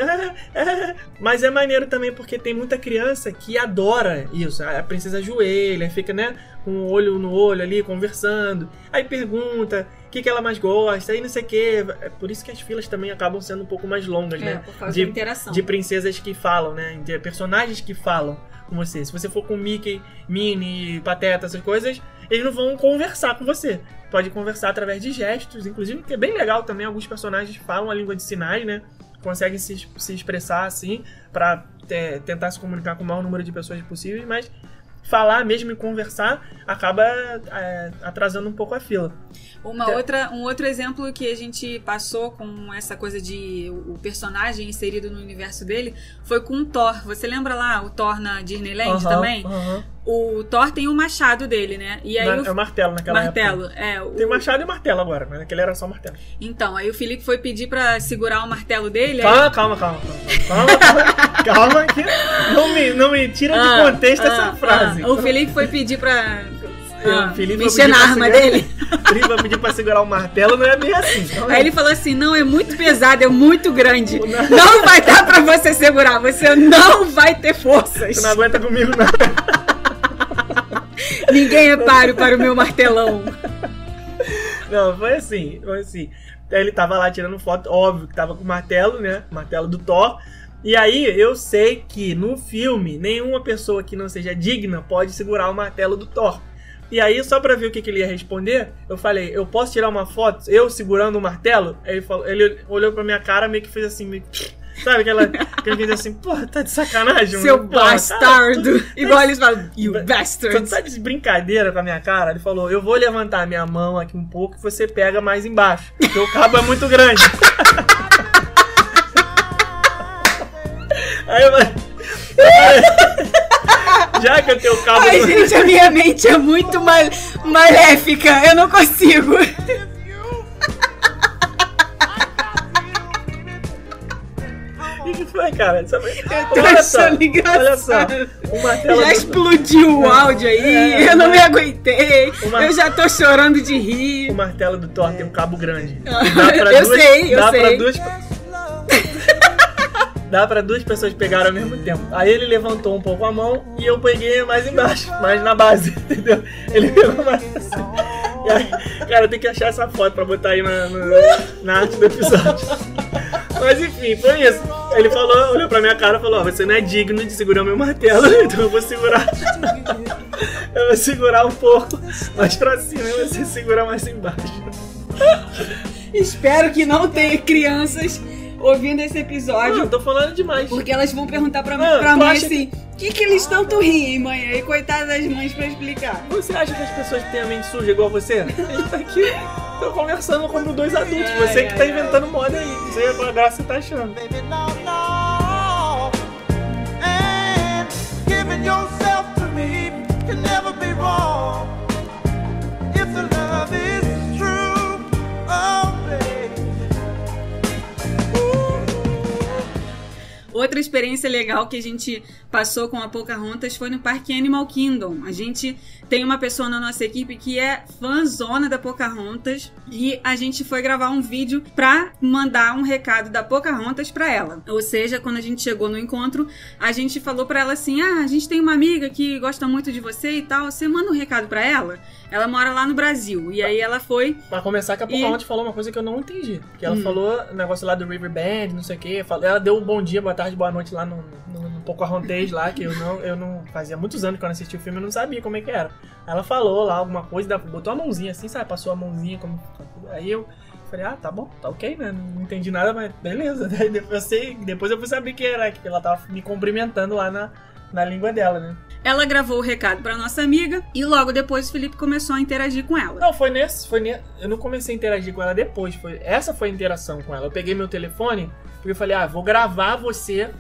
[laughs] Mas é maneiro também porque tem muita criança que adora isso. A princesa ajoelha, fica, né, com o olho no olho ali, conversando. Aí pergunta, o que, que ela mais gosta, e não sei o que. É por isso que as filas também acabam sendo um pouco mais longas, É, né? por causa de, da interação. de princesas que falam, né? De personagens que falam com você. Se você for com Mickey, Minnie, Pateta, essas coisas, eles não vão conversar com você. Pode conversar através de gestos, inclusive, que é bem legal também. Alguns personagens falam a língua de sinais, né? Conseguem se, se expressar assim pra é, tentar se comunicar com o maior número de pessoas possíveis, mas falar mesmo e conversar acaba é, atrasando um pouco a fila. Uma Tá. outra, um outro exemplo que a gente passou com essa coisa de o personagem inserido no universo dele foi com o Thor. Você lembra lá o Thor na Disneyland Aham, também? aham. O Thor tem o machado dele, né? E aí Na- o É o martelo naquela época. martelo, é, o- Tem machado e martelo agora, mas naquele era só martelo. Então, aí o Felipe foi pedir pra segurar o martelo dele. aí- Calma, calma, calma, calma. Calma, calma, calma que não me, não me tira de Ah, contexto ah, essa frase. ah, o Felipe foi pedir pra ah, Felipe mexer na arma segurar- dele. O [laughs] Felipe vai pedir pra segurar o martelo, não é bem assim. Calma Aí ele falou assim: não, é muito pesado, é muito grande. Não vai dar pra você segurar, você não vai ter forças. Tu não aguenta comigo, não. [laughs] Ninguém é páreo para o meu martelão. Não, foi assim, foi assim. Ele tava lá tirando foto, óbvio que tava com o martelo, né? Martelo do Thor. E aí eu sei que no filme nenhuma pessoa que não seja digna pode segurar o martelo do Thor. E aí, só pra ver o que, que ele ia responder, eu falei, eu posso tirar uma foto, eu segurando o martelo? Aí ele, falou, ele olhou pra minha cara, meio que fez assim, meio sabe aquela que ele fez assim, pô, tá de sacanagem, Seu mano? Tá- bastardo. Igual eles falam, you Tu bastard. tá de brincadeira com a minha cara? Ele falou: Eu vou levantar a minha mão aqui um pouco e você pega mais embaixo. Porque o cabo é muito grande. Aí eu Já que eu tenho o cabo. Ai, gente, a minha mente é muito mal maléfica. Eu não consigo. O cara? Tô Olha só, [laughs] engraçado. olha só. O martelo Já do- explodiu o áudio aí, É, eu não me aguentei. Uma- Eu já tô chorando de o rir. martelo do Thor tem um cabo grande. [laughs] Eu sei, eu dá sei. Pra duas... [laughs] dá pra duas pessoas pegarem ao mesmo tempo. Aí ele levantou um pouco a mão e eu peguei mais embaixo, mais na base, entendeu? Ele pegou mais assim. Aí, cara, tem que achar essa foto pra botar aí na, na, na arte do episódio. Mas enfim, foi isso. Ele falou, olhou pra minha cara e falou: você não é digno de segurar meu martelo, [laughs] então eu vou segurar. [laughs] eu vou segurar um pouco mais pra cima e você segura mais embaixo. Espero que não tenha crianças ouvindo esse Não, episódio. eu tô falando demais. Porque elas vão perguntar pra, Não, pra mãe assim: o que, que eles tanto riem, mãe? Aí, coitada das mães pra explicar. Você acha que as pessoas têm a mente suja igual você? [laughs] A gente tá aqui tô conversando como dois adultos. Ai, Você que ai, tá ai. inventando moda aí. Sei qual graça você tá achando. Baby, no, no. And giving yourself to me can never be wrong. Outra experiência legal que a gente passou com a Pocahontas foi no Parque Animal Kingdom. A gente tem uma pessoa na nossa equipe que é fãzona da Pocahontas e a gente foi gravar um vídeo pra mandar um recado da Pocahontas pra ela. Ou seja, quando a gente chegou no encontro, a gente falou pra ela assim: "Ah, a gente tem uma amiga que gosta muito de você e tal, você manda um recado pra ela?" Ela mora lá no Brasil. E aí ela foi Pra começar, que a E- Pocahontas falou uma coisa que eu não entendi. Que ela Hum. falou negócio lá do River Band, não sei o quê. Ela deu um bom dia, boa tarde, boa noite lá no, no, no Pocahontas lá, que eu não, eu não... Fazia muitos anos que eu não assisti o filme, eu não sabia como é que era. Ela falou lá alguma coisa, botou a mãozinha assim, sabe? Passou a mãozinha como... Aí eu falei, ah, tá bom, tá ok, né? Não entendi nada, mas beleza. [laughs] Daí depois eu, sei, depois eu fui saber que era, que ela tava me cumprimentando lá na, na língua dela, né? Ela gravou o recado pra nossa amiga e logo depois o Felipe começou a interagir com ela. Não, foi nesse, foi. Eu não comecei a interagir com ela depois. Foi... Essa foi a interação com ela. Eu peguei meu telefone porque eu falei, ah, vou gravar você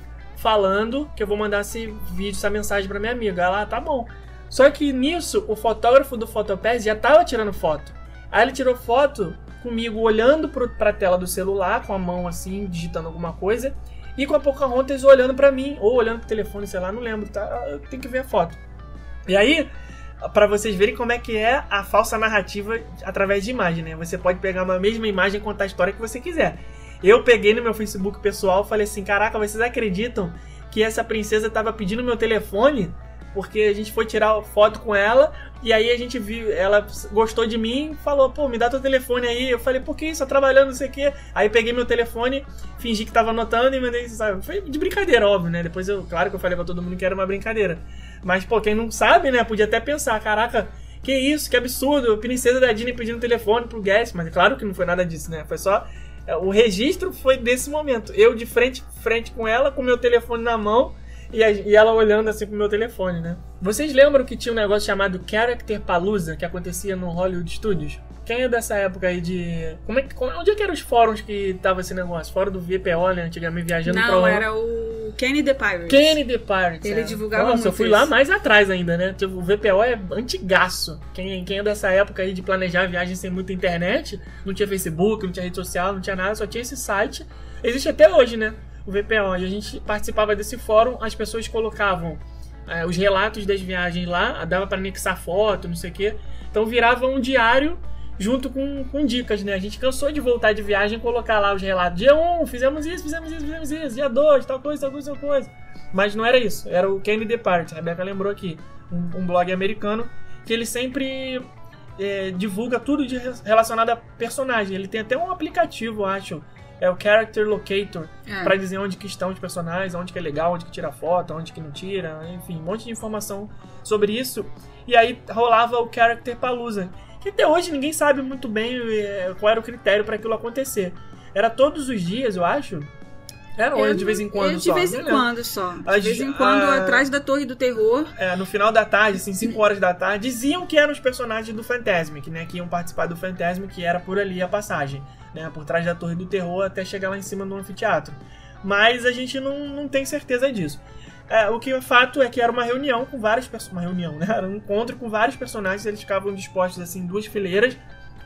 falando que eu vou mandar esse vídeo, essa mensagem pra minha amiga. Ela, ah, tá bom. Só que nisso, o fotógrafo do Fotopass já tava tirando foto. Aí ele tirou foto comigo olhando pro, pra tela do celular, com a mão assim, digitando alguma coisa, e com a Pocahontas olhando pra mim, ou olhando pro telefone, sei lá, não lembro, tá? Eu tenho que ver a foto. E aí, Pra vocês verem como é que é a falsa narrativa através de imagem, né? Você pode pegar uma mesma imagem e contar a história que você quiser. Eu peguei no meu Facebook pessoal e falei assim: caraca, vocês acreditam que essa princesa tava pedindo meu telefone porque a gente foi tirar foto com ela e aí a gente viu, ela gostou de mim, falou, pô, me dá teu telefone aí. Eu falei, por que isso? Tô trabalhando, não sei o quê. Aí peguei meu telefone, fingi que tava anotando e mandei, sabe? Foi de brincadeira, óbvio, né? Depois eu, claro que eu falei pra todo mundo que era uma brincadeira. Mas, pô, quem não sabe, né, podia até pensar, caraca, que isso, que absurdo, princesa da Disney pedindo telefone pro Guest, mas claro que não foi nada disso, né? Foi só. O registro foi desse momento. Eu de frente frente com ela, com meu telefone na mão e, a- e ela olhando assim pro meu telefone, né? Vocês lembram que tinha um negócio chamado Character Palooza que acontecia no Hollywood Studios? Quem é dessa época aí de. Como é que. como- onde é que eram os fóruns que tava esse negócio? Fora do VPO, né? Antigamente viajando pra Não, era o Kenny the Pirate. Kenny the Pirates. Ele é. divulgava Nossa, muito eu fui isso. lá mais atrás ainda, né? Tipo, o VPO é antigaço. Quem, quem é dessa época aí de planejar viagem sem muita internet, não tinha Facebook, não tinha rede social, não tinha nada, só tinha esse site. Existe até hoje, né? O VPO. E a gente participava desse fórum, as pessoas colocavam é, os relatos das viagens lá, dava pra anexar foto, não sei o quê. Então virava um diário junto com, com dicas, né? A gente cansou de voltar de viagem e colocar lá os relatos. Dia 1, fizemos isso, fizemos isso, fizemos isso. Dia 2, tal coisa, tal coisa, tal coisa. Mas não era isso, era o Candy Depart. A Rebeca lembrou aqui, um, um blog americano que ele sempre é, divulga tudo de, relacionado a personagem. Ele tem até um aplicativo, acho. É o Character Locator, É. pra dizer onde que estão os personagens, onde que é legal, onde que tira foto, onde que não tira, enfim, um monte de informação sobre isso. E aí rolava o Character Palooza, que até hoje ninguém sabe muito bem é, qual era o critério para aquilo acontecer. Era todos os dias, eu acho. Era ou de vez em quando de só? vez Não em quando só. De As- vez em quando, a- atrás da Torre do Terror. É, no final da tarde, assim, 5 horas da tarde, diziam que eram os personagens do Fantasmic, né? Que iam participar do Fantasmic, que era por ali a passagem, né? Por trás da Torre do Terror até chegar lá em cima no anfiteatro. Mas a gente não, não tem certeza disso. É, o que é fato é que era uma reunião com vários personagens. Uma reunião, né? Era um encontro com vários personagens, eles ficavam dispostos assim em duas fileiras,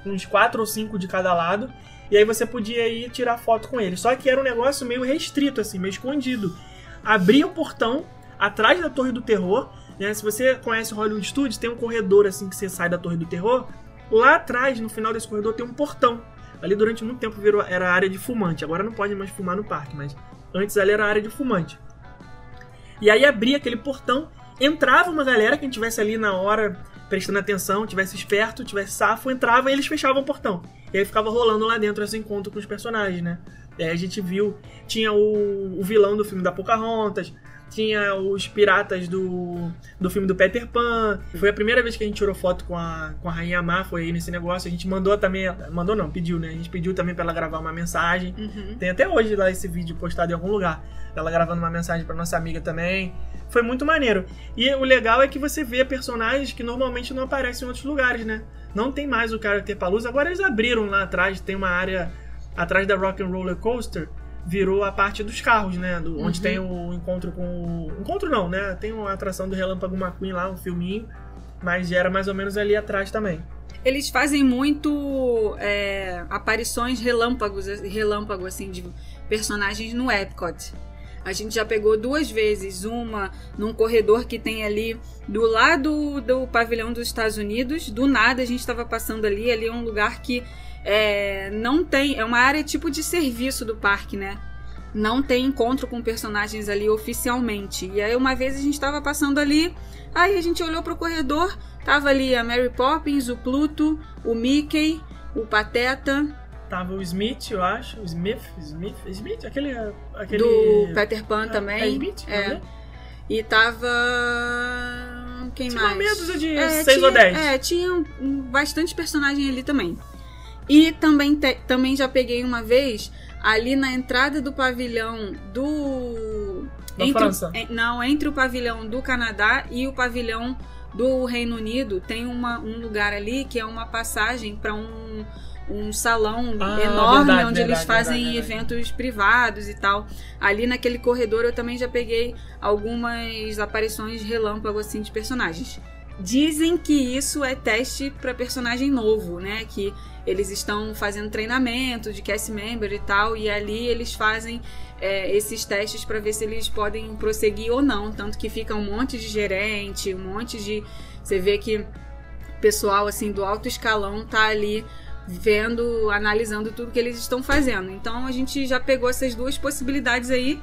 uns quatro ou cinco de cada lado. E aí você podia ir tirar foto com eles. Só que era um negócio meio restrito, assim, meio escondido. Abria o portão atrás da Torre do Terror. Né? Se você conhece o Hollywood Studios, tem um corredor assim que você sai da Torre do Terror. Lá atrás, no final desse corredor, tem um portão. Ali durante muito tempo virou, era área de fumante. Agora não pode mais fumar no parque, mas antes ali era área de fumante. E aí abria aquele portão, entrava uma galera, quem tivesse ali na hora prestando atenção, tivesse esperto, tivesse safo, entrava e eles fechavam o portão. E aí ficava rolando lá dentro esse encontro com os personagens, né? E aí a gente viu, tinha o, o vilão do filme da Pocahontas, tinha os piratas do, do filme do Peter Pan. Foi a primeira vez que a gente tirou foto com a, com a Rainha Má, foi aí nesse negócio. A gente mandou também, mandou não, pediu, né? A gente pediu também pra ela gravar uma mensagem. Uhum. Tem até hoje lá esse vídeo postado em algum lugar. Ela gravando uma mensagem pra nossa amiga também. Foi muito maneiro. E o legal é que você vê personagens que normalmente não aparecem em outros lugares, né? Não tem mais o Character Palooza. Agora eles abriram lá atrás, tem uma área atrás da Rock and Roller Coaster. Virou a parte dos carros, né? Do- onde Uhum. tem o encontro com. o- Encontro não, né? Tem uma atração do Relâmpago McQueen lá, um filminho. Mas era mais ou menos ali atrás também. Eles fazem muito é, aparições relâmpagos, relâmpago assim de personagens no Epcot. A gente já pegou duas vezes, uma num corredor que tem ali do lado do pavilhão dos Estados Unidos. Do nada a gente estava passando ali, ali é um lugar que é, não tem, é uma área tipo de serviço do parque, né? Não tem encontro com personagens ali oficialmente. E aí uma vez a gente estava passando ali, aí a gente olhou pro corredor, tava ali a Mary Poppins, o Pluto, o Mickey, o Pateta, Tava o Smith, eu acho. O Smith, Smith, Smith, aquele. aquele... do Peter Pan É, também. É Smith? É. né? E tava. Quem Tinha mais? uma meia dúzia de É, seis tinha- ou dez. É, tinha bastante personagem ali também. E também, te- também já peguei uma vez ali na entrada do pavilhão do. Da entre França. não, entre o pavilhão do Canadá e o pavilhão do Reino Unido, tem uma- um lugar ali que é uma passagem para um, um salão Ah, enorme verdade, onde eles verdade, fazem verdade, verdade. eventos privados e tal. Ali naquele corredor eu também já peguei algumas aparições relâmpago assim de personagens. Dizem que isso é teste para personagem novo, né? Que eles estão fazendo treinamento de cast member e tal, e ali eles fazem é, esses testes para ver se eles podem prosseguir ou não. Tanto que fica um monte de gerente, um monte de. Você vê que pessoal assim do alto escalão tá ali vendo, analisando tudo que eles estão fazendo. Então a gente já pegou essas duas possibilidades aí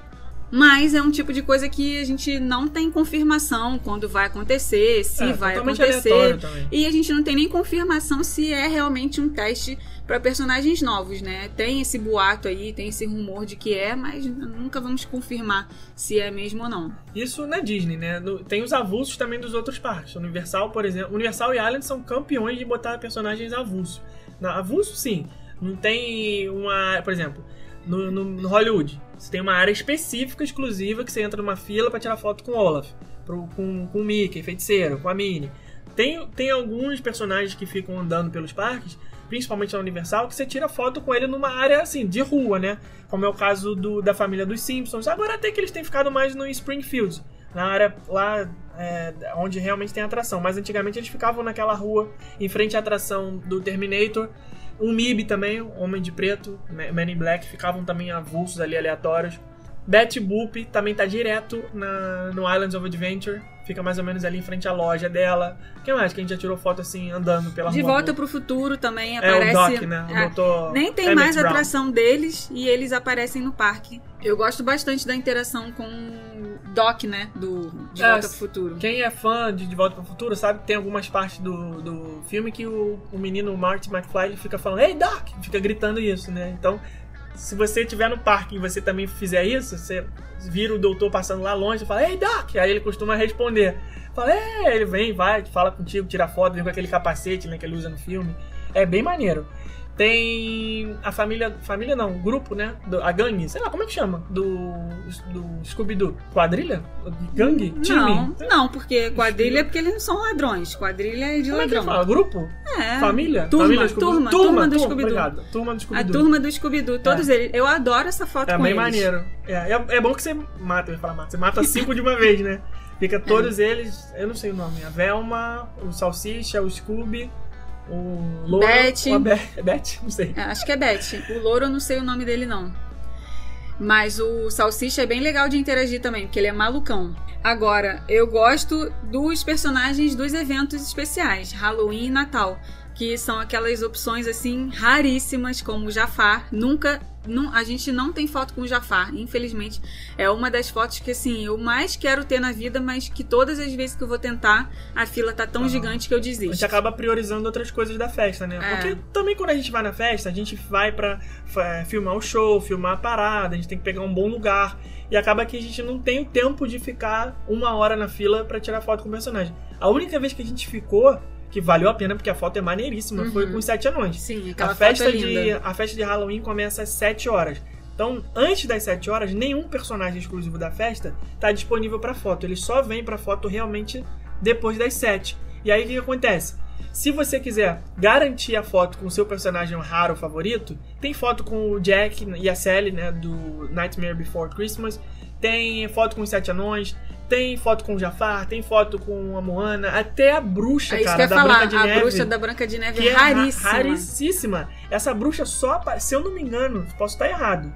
Mas é um tipo de coisa que a gente não tem confirmação quando vai acontecer, se É, vai acontecer. E a gente não tem nem confirmação se é realmente um teste para personagens novos, né? Tem esse boato aí, tem esse rumor de que é, mas nunca vamos confirmar se é mesmo ou não. Isso na Disney, né? Tem os avulsos também dos outros parques. Universal, por exemplo. Universal e Island são campeões de botar personagens avulsos. Na, avulso, sim. Não tem uma. Por exemplo, no, no- no Hollywood, você tem uma área específica, exclusiva, que você entra numa fila pra tirar foto com o Olaf, pro- com, com o Mickey, feiticeiro, com a Minnie. Tem, tem alguns personagens que ficam andando pelos parques, principalmente na Universal, que você tira foto com ele numa área assim, de rua, né? Como é o caso do- da família dos Simpsons. Agora até que eles têm ficado mais no Springfield, na área lá é, onde realmente tem atração. Mas antigamente eles ficavam naquela rua, em frente à atração do Terminator. O MIB também, o Homem de Preto, Ma- Man in Black, ficavam também avulsos ali, aleatórios. Betty Boop também tá direto na, no Islands of Adventure. Fica mais ou menos ali em frente à loja dela. Que mais que a gente já tirou foto assim, andando pela De rua? volta pro futuro também É aparece. o Doc, né? O É, doutor Nem tem Emmett mais Brown. atração deles e eles aparecem no parque. Eu gosto bastante da interação com Doc, né? Do De É, Volta pro Futuro. Quem é fã de De Volta para o Futuro sabe que tem algumas partes do, do filme que o, o menino Marty McFly ele fica falando Ei, Doc! Fica gritando isso, né? Então, se você estiver no parque e você também fizer isso, você vira o doutor passando lá longe e fala Ei, Doc! Aí ele costuma responder. Fala, é, ele vem, vai, fala contigo, tira foto, vem com aquele capacete né, que ele usa no filme. É bem maneiro. Tem a família. Família não, grupo, né? do- a gangue, sei lá, como é que chama? Do. Do Scooby-Doo. Quadrilha? Gangue? Time? Não, não, porque quadrilha é porque eles não são ladrões. Quadrilha é de Como é que ladrão. fala? Grupo? É. Família? Turma, Família Scooby-Doo? turma, turma do Scooby-Doo. Turma do A Scooby-Doo. turma do Scooby-Doo, todos eles. Eu adoro essa foto É com bem eles. maneiro. É, é, é bom que você mata, eu ia falar mata. Você mata cinco de uma vez, né? Fica [laughs] todos eles, eu não sei o nome, a Velma, o Salsicha, o Scooby, o Louro... Betty. o a Be- é Betty? Não sei. É, acho que é Beth. O louro eu não sei o nome dele, não. Mas o Salsicha é bem legal de interagir também, porque ele é malucão. Agora, eu gosto dos personagens dos eventos especiais, Halloween e Natal, que são aquelas opções assim raríssimas, como o Jafar. Nunca. nu- a gente não tem foto com o Jafar, infelizmente. É uma das fotos que assim, eu mais quero ter na vida, mas que todas as vezes que eu vou tentar, a fila tá tão Aham. gigante que eu A desisto. gente acaba priorizando outras coisas da festa, né? É. Porque também quando a gente vai na festa, a gente vai pra fa- filmar o show, filmar a parada, a gente tem que pegar um bom lugar. E acaba que a gente não tem o tempo de ficar uma hora na fila pra tirar foto com o personagem. A única vez que a gente ficou, que valeu a pena porque a foto é maneiríssima, Uhum. foi com os Sete Anões. Sim, aquela A festa, foto é de, linda. a festa de Halloween começa às 7 horas. Então, antes das 7 horas, nenhum personagem exclusivo da festa tá disponível pra foto. Ele só vem pra foto realmente depois das 7. E aí o que que acontece? Se você quiser garantir a foto com o seu personagem raro favorito, tem foto com o Jack e a Sally, né, do Nightmare Before Christmas, tem foto com os Sete Anões, tem foto com o Jafar, tem foto com a Moana, até a bruxa, É isso cara, eu da falar. Branca de a Neve. bruxa da Branca de Neve Que é ra- raríssima. raríssima. Essa bruxa só Se eu não me engano, posso estar errado.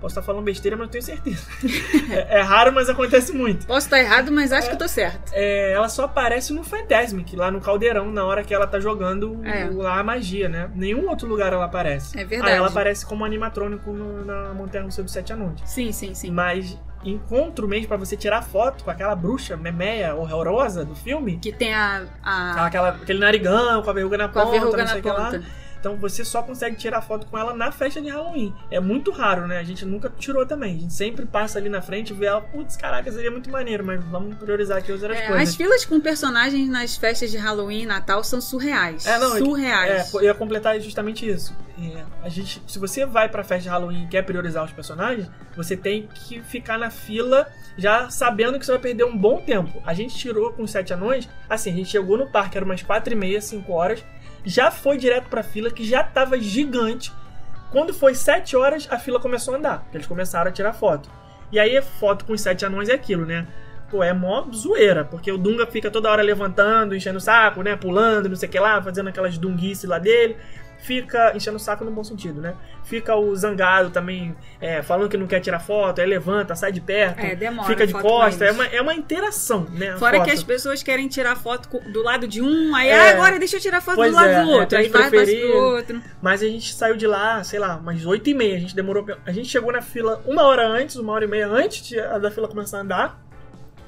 Posso estar falando besteira, mas não tenho certeza. [laughs] é, é raro, mas acontece muito. Posso estar errado, mas acho que eu tô certo. É, ela só aparece no Fantasmic, lá no caldeirão, na hora que ela tá jogando É. lá a magia, né? Nenhum outro lugar ela aparece. É verdade. Aí ela aparece como animatrônico no- na Montanha Russa dos Sete Anões. Sim, sim, sim. Mas encontro mesmo pra você tirar foto com aquela bruxa memeia horrorosa do filme, Que tem a. a aquela, aquele narigão com a verruga na com a ponta, verruga não sei o que lá. Então você só consegue tirar foto com ela na festa de Halloween. É muito raro, né? A gente nunca tirou também. A gente sempre passa ali na frente e vê ela, putz, caraca, seria muito maneiro, mas vamos priorizar aqui outras É, coisas. as filas com personagens nas festas de Halloween e Natal são surreais. É, não, surreais. É, eu ia completar justamente isso. É, a gente, se você vai pra festa de Halloween e quer priorizar os personagens, você tem que ficar na fila já sabendo que você vai perder um bom tempo. A gente tirou com os sete anões, assim, a gente chegou no parque, era umas quatro e meia, cinco horas, já foi direto pra fila, que já tava gigante. Quando foi sete horas, a fila começou a andar, eles começaram a tirar foto. E aí, foto com os sete anões é aquilo, né? Pô, é mó zoeira, porque o Dunga fica toda hora levantando, enchendo o saco, né? Pulando, não sei o que lá, fazendo aquelas dunguices lá dele. Fica enchendo o saco no bom sentido, né? Fica o zangado também é, falando que não quer tirar foto, aí levanta, sai de perto, É, demora fica de costa. É uma, é uma interação, né? Fora foto. que as pessoas querem tirar foto do lado de um, aí É. ah, agora deixa eu tirar foto do lado é, do é, outro. tem aí vai, pro outro. Mas a gente saiu de lá, sei lá, umas 8 e meia. A gente demorou. A gente chegou na fila uma hora antes, uma hora e meia antes de- da fila começar a andar.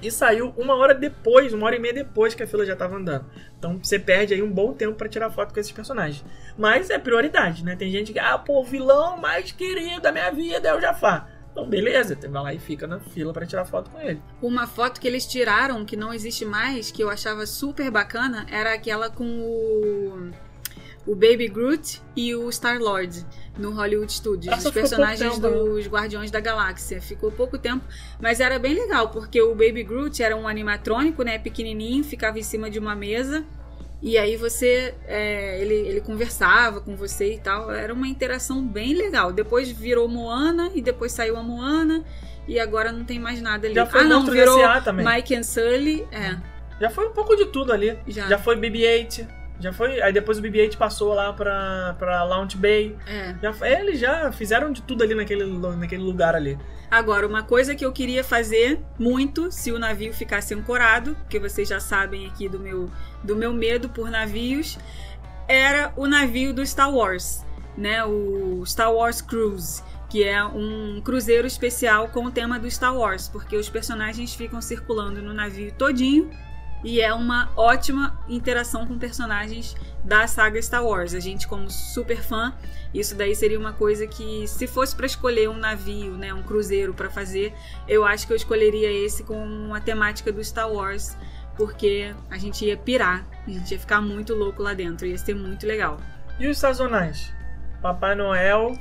E saiu uma hora depois, uma hora e meia depois que a fila já tava andando. Então você perde aí um bom tempo pra tirar foto com esses personagens. Mas é prioridade, né? Tem gente que, ah, pô, vilão mais querido da minha vida é o Jafar. Então, beleza, você vai lá e fica na fila pra tirar foto com ele. Uma foto que eles tiraram, que não existe mais, que eu achava super bacana, era aquela com o, o Baby Groot e o Star-Lord no Hollywood Studios. Essa os personagens dos Guardiões da Galáxia. Ficou pouco tempo, mas era bem legal, porque o Baby Groot era um animatrônico, né, pequenininho, ficava em cima de uma mesa. E aí você, é, ele, ele conversava com você e tal. Era uma interação bem legal. Depois virou Moana e depois saiu a Moana. E agora não tem mais nada ali. Já foi ah, não, virou também. Mike and Sully. É, Já foi um pouco de tudo ali. já. Já foi BB-8. Já foi. Aí depois o BB-8 passou lá pra, pra Launch Bay. É. Já, eles já fizeram de tudo ali naquele, naquele lugar ali. Agora, uma coisa que eu queria fazer muito se o navio ficasse ancorado, porque vocês já sabem aqui do meu, do meu medo por navios, era o navio do Star Wars, né? O Star Wars Cruise, que é um cruzeiro especial com o tema do Star Wars, porque os personagens ficam circulando no navio todinho e é uma ótima interação com personagens da saga Star Wars. A gente, como super fã, isso daí seria uma coisa que, se fosse para escolher um navio, né, um cruzeiro para fazer, eu acho que eu escolheria esse com a temática do Star Wars, porque a gente ia pirar, a gente ia ficar muito louco lá dentro, ia ser muito legal. E os sazonais? Papai Noel,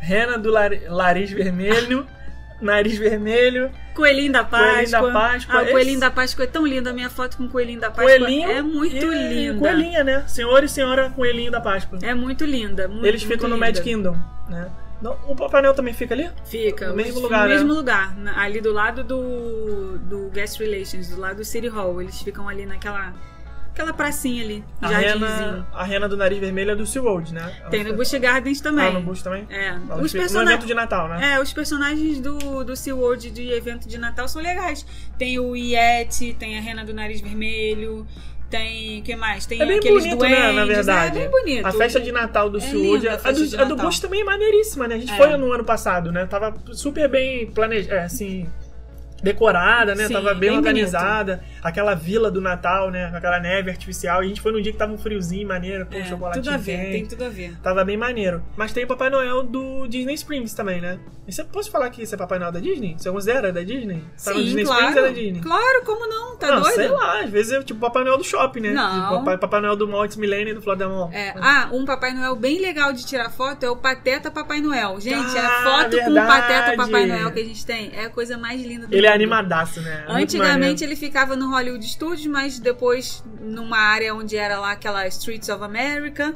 Rena do Lari- Nariz Vermelho, [laughs] Nariz Vermelho, Coelhinho da Páscoa. Coelhinho da Páscoa, Ah, o esse- Coelhinho da Páscoa é tão lindo, a minha foto com o Coelhinho da Páscoa Coelhinho. é muito e linda. Coelhinha, né? Senhor e Senhora Coelhinho da Páscoa. É muito linda. Muito, Eles ficam no linda. Mad Kingdom, né? Não, o Papai Noel também fica ali? Fica. No mesmo lugar, No né? mesmo lugar. ali do lado do, do Guest Relations, do lado do City Hall. Eles ficam ali naquela aquela pracinha ali. A rena, a rena do Nariz Vermelho é do SeaWorld, né? Tem no Busch Gardens também. Ah, no Bush também? É. Os no personagens. evento de Natal, né? É, os personagens do, do SeaWorld de evento de Natal são legais. Tem o Yeti, tem a Rena do Nariz Vermelho, tem. O que mais? Tem É bem aqueles bonito, duendes. né, na verdade. É bem bonito. A festa de Natal do É linda a a, do, a do. Bush também é maneiríssima, né? A gente É. foi no ano passado, né? Tava super bem planejada, assim, decorada, né? Sim, tava bem, bem organizada. Aquela vila do Natal, né? Com aquela neve artificial. E a gente foi num dia que tava um friozinho maneiro, com É, chocolate tudo a ver, quente. tem tudo a ver. Tava bem maneiro. Mas tem o Papai Noel do Disney Springs também, né? E você posso falar que isso é Papai Noel da Disney? Você considera da Disney? Tá no Sim, Disney claro. Springs é da Disney? Claro, como não? Tá não, doido? sei lá, às vezes é tipo Papai Noel do shopping, né? Não. Tipo, Papai, Papai Noel do Malt Millennium e do Florida Mall. É, ah, um Papai Noel bem legal de tirar foto é o Pateta Papai Noel. Gente, Ah, a foto com o verdade. Pateta Papai Noel que a gente tem é a coisa mais linda do Ele é animadaço, né? É. Antigamente ele ficava no Hollywood Studios, mas depois numa área onde era lá aquela Streets of America.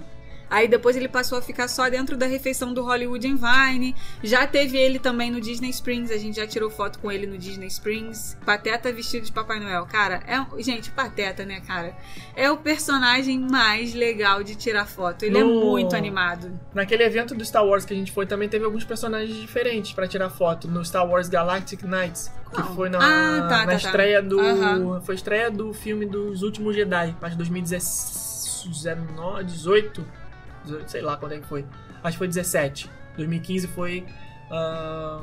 Aí depois ele passou a ficar só dentro da refeição do Hollywood Vine. Já teve ele também no Disney Springs, a gente já tirou foto com ele no Disney Springs. Pateta vestido de Papai Noel. Cara, é, gente, Pateta, né, cara? É o personagem mais legal de tirar foto. Ele é No- muito animado. Naquele evento do Star Wars que a gente foi, também teve alguns personagens diferentes pra tirar foto. No Star Wars Galactic Nights, que foi na, Ah, tá, na tá, tá. estreia do. Aham. Foi estreia do filme dos Últimos Jedi, que 2019, 18, 18, sei lá quando é que foi. Acho que foi 17. 2015 foi. ah,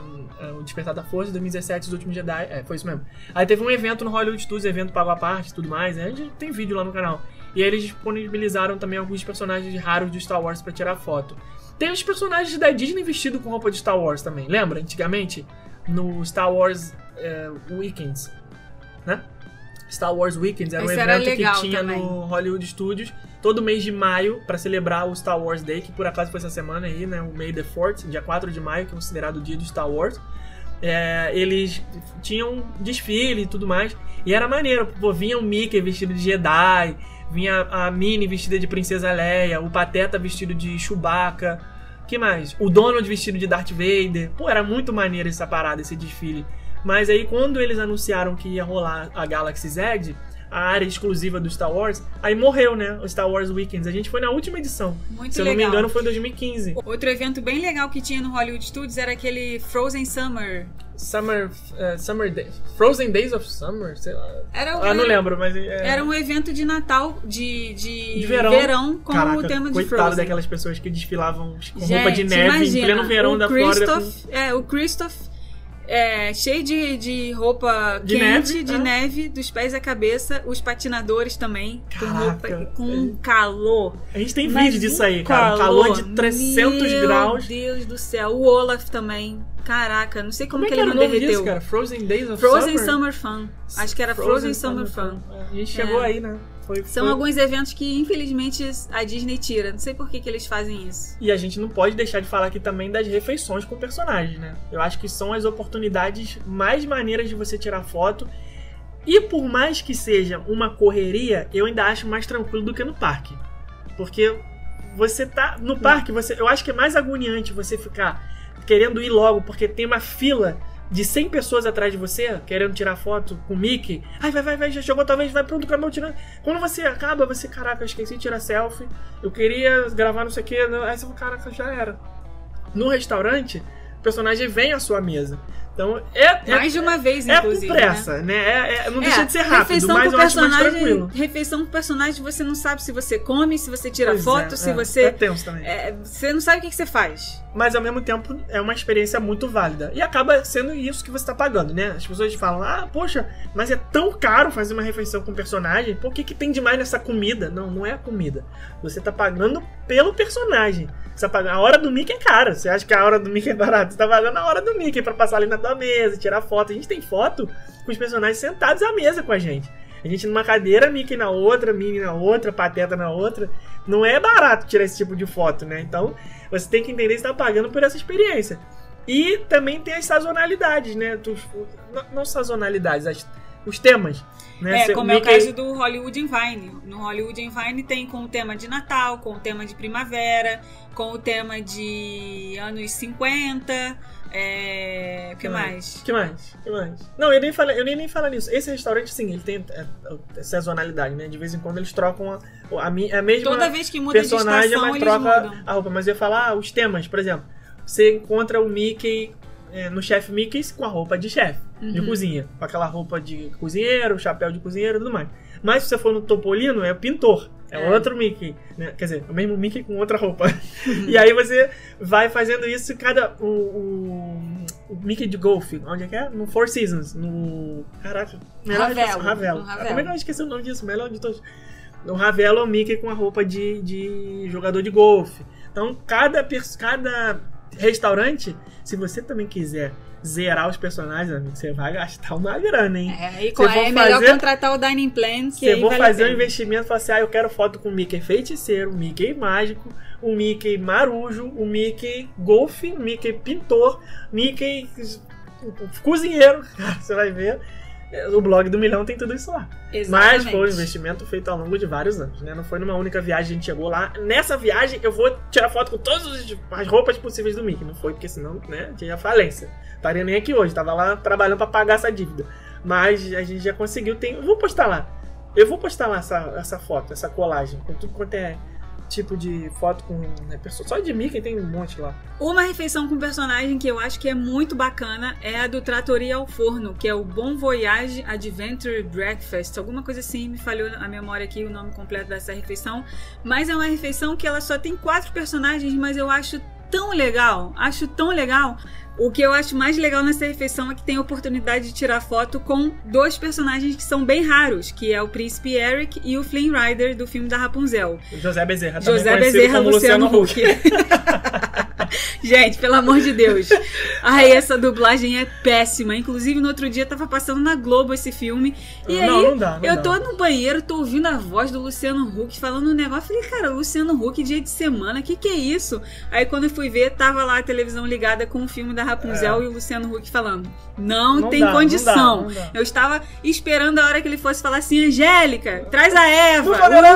o Despertar da Força, 2017 Os Últimos Jedi, é, foi isso mesmo. Aí teve um evento no Hollywood Studios, evento pago à parte e tudo mais, né? a gente tem vídeo lá no canal. E aí eles disponibilizaram também alguns personagens raros de Star Wars pra tirar foto. Tem os personagens da Disney vestidos com roupa de Star Wars também, lembra? Antigamente, no Star Wars é, Weekends, né? Star Wars Weekends era um Esse era evento legal que tinha também. no Hollywood Studios todo mês de maio pra celebrar o Star Wars Day, que por acaso foi essa semana aí, né? O May the 4th, dia 4 de maio, que é considerado o dia do Star Wars. É, eles tinham desfile e tudo mais. E era maneiro. Pô, vinha o Mickey vestido de Jedi, vinha a Minnie vestida de Princesa Leia, o Pateta vestido de Chewbacca. que mais? O Donald vestido de Darth Vader. Pô, era muito maneiro essa parada, esse desfile. Mas aí, quando eles anunciaram que ia rolar a Galaxy Z, a área exclusiva do Star Wars, aí morreu, né? O Star Wars Weekends. A gente foi na última edição. Muito Se eu não me legal. engano, foi em 2015. Outro evento bem legal que tinha no Hollywood Studios era aquele Frozen Summer. Summer. eh, Summer Days. Frozen Days of Summer? Sei lá. Era, Ah, não lembro, mas. é- Era um evento de Natal, de, de, De verão. com Caraca, o tema de coitado Frozen. daquelas pessoas que desfilavam com Gente, roupa de neve imagina, em pleno verão o da Flórida. com- Christoph, É, o Christoph é, cheio de, de roupa De quente, neve, de é. neve, dos pés à cabeça. Os patinadores também, com Caraca, roupa, com é. um calor. A gente tem Mas vídeo disso um aí, cara. Um calor de 300 Meu graus. Deus do céu. O Olaf também. Caraca, não sei como, Como é que que ele não derreteu. disso, cara? Frozen Days of Frozen Summer? Summer Fun. Acho que era Frozen, Summer, Fun. É, A gente chegou É. aí, né? Foi, São foi- alguns eventos que, infelizmente, a Disney tira. Não sei por que, que eles fazem isso. E a gente não pode deixar de falar aqui também das refeições com personagens, né? Eu acho que são as oportunidades mais maneiras de você tirar foto. E por mais que seja uma correria, eu ainda acho mais tranquilo do que no parque. Porque você tá. No parque, você, eu acho que é mais agoniante você ficar querendo ir logo, porque tem uma fila de 100 pessoas atrás de você, querendo tirar foto com o Mickey. Ai, vai, vai, vai, já chegou, talvez, vai pronto, acabou tirando. Quando você acaba, você, caraca, eu esqueci de tirar selfie, eu queria gravar não sei o que, aí você fala, caraca, já era. No restaurante, o personagem vem à sua mesa. Então, é, é, Mais de uma vez, é com inclusive. né? pressa, né? É- é- não deixa de ser rápido, refeição mas com eu acho mais personagem, tranquilo. refeição com personagem, você não sabe se você come, se você tira Pois foto, é, se é. você. É tenso também. é, você não sabe o que, que você faz. mas ao mesmo tempo é uma experiência muito válida. E acaba sendo isso que você tá pagando, né? As pessoas falam, ah, poxa, mas é tão caro fazer uma refeição com personagem, por que, que tem demais nessa comida? Não, não é a comida. Você tá pagando pelo personagem. Você tá pagando... A hora do Mickey é cara. Você acha que a hora do Mickey é barata? Você tá pagando a hora do Mickey pra passar ali na tua mesa, tirar foto. A gente tem foto com os personagens sentados à mesa com a gente. A gente numa cadeira, Mickey na outra, Minnie na outra, Pateta na outra. Não é barato tirar esse tipo de foto, né? Então, você tem que entender que você tá pagando por essa experiência. E também tem as sazonalidades, né? Não, sazonalidades, as- os temas. Né? É, como é o Mickey- caso do Hollywood Vine. No Hollywood Vine tem com o tema de Natal, com o tema de primavera, com o tema de anos 50. É... O que Ah. mais? que mais? que mais? Não, eu nem falei, eu nem, nem falo nisso. Esse restaurante, sim, ele tem é, é, sazonalidade, né? De vez em quando eles trocam a, a, mi- a mesma Toda vez que muda de personagem, estação, mas troca mudam. a roupa. Mas eu ia falar ah, os temas, por exemplo. Você encontra o Mickey é, no chefe Mickey com a roupa de chefe, de Uhum. cozinha. Com aquela roupa de cozinheiro, chapéu de cozinheiro e tudo mais. Mas se você for no Topolino, é o pintor. É, É. outro Mickey, né? Quer dizer, o mesmo Mickey com outra roupa. [laughs] e aí você vai fazendo isso cada. O, o, o Mickey de golfe, onde é que é? No Four Seasons. No. Caraca, melhor Ravelo, esqueci- Ravelo. no Ravelo. Como é que eu esqueci o nome disso? Melhor de todos. No Ravelo é o Mickey com a roupa de, de jogador de golfe. Então, cada, cada restaurante, se você também quiser zerar os personagens, amigo, você vai gastar uma grana, hein? É, eu for é melhor fazer- contratar o Dining Plan, que Você vale a fazer um investimento e falar assim: ah, eu quero foto com o Mickey feiticeiro, o Mickey mágico, o Mickey marujo, o Mickey golfe, o Mickey pintor, Mickey cozinheiro. [laughs] Você vai ver. O blog do milhão tem tudo isso lá. Mas Exatamente. foi um investimento feito ao longo de vários anos, né? Não foi numa única viagem, a gente chegou lá. Nessa viagem eu vou tirar foto com todas as roupas possíveis do Mickey. Não foi porque senão, né, tinha falência. Estaria nem aqui hoje, tava lá trabalhando pra pagar essa dívida. Mas a gente já conseguiu, tem, vou postar lá. Eu vou postar lá essa, essa foto, essa colagem, com tudo quanto é tipo de foto com né, pessoa. Só de Mickey tem um monte lá. Uma refeição com personagem que eu acho que é muito bacana é a do Tratoria ao Forno, que é o Bon Voyage Adventure Breakfast. Alguma coisa assim, me falhou a memória aqui o nome completo dessa refeição. Mas é uma refeição que ela só tem quatro personagens, mas eu acho tão legal, acho tão legal. O que eu acho mais legal nessa refeição é que tem a oportunidade de tirar foto com dois personagens que são bem raros, que é o Príncipe Eric e o Flynn Rider do filme da Rapunzel. O José Bezerra também José Bezerra, como Luciano Huck. [laughs] Gente, pelo amor de Deus. Ai, essa dublagem é péssima. Inclusive, no outro dia tava passando na Globo esse filme. E Não, aí, não dá, não eu dá. tô no banheiro, tô ouvindo a voz do Luciano Huck falando um negócio. Falei, cara, Luciano Huck, dia de semana, que que é isso? Aí quando eu fui ver, tava lá a televisão ligada com o filme da Rapunzel e o Luciano Huck falando. Não, É. Não tem dá, não condição. dá, não dá. Eu estava esperando a hora que ele fosse falar assim, Angélica, traz a Eva,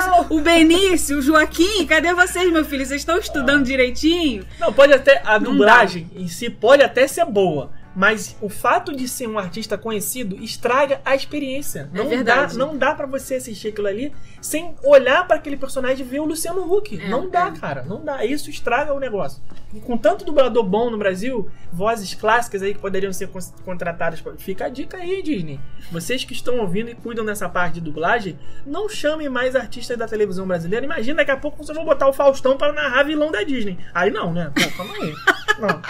não. o, o Benício, o Joaquim, cadê vocês, meu filho? Vocês estão estudando direitinho? Não, pode até. A Não dublagem em si pode até ser boa. Mas o fato de ser um artista conhecido estraga a experiência. É Não verdade. dá, não dá para você assistir aquilo ali sem olhar para aquele personagem e ver o Luciano Huck. É, não dá, é. cara, não dá. Isso estraga o negócio. E com tanto dublador bom no Brasil, vozes clássicas aí que poderiam ser contratadas, fica a dica aí, Disney. Vocês que estão ouvindo e cuidam dessa parte de dublagem, não chamem mais artistas da televisão brasileira. Imagina daqui a pouco você vai botar o Faustão para narrar vilão da Disney. Aí não, né? Pô, calma aí. [laughs] Não.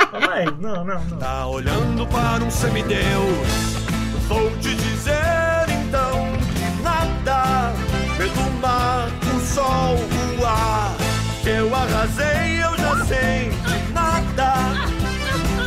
Não, não. Tá olhando para um semideus. Vou te dizer então que nada pelo mar, o sol, o ar. Eu arrasei, eu já sei de nada.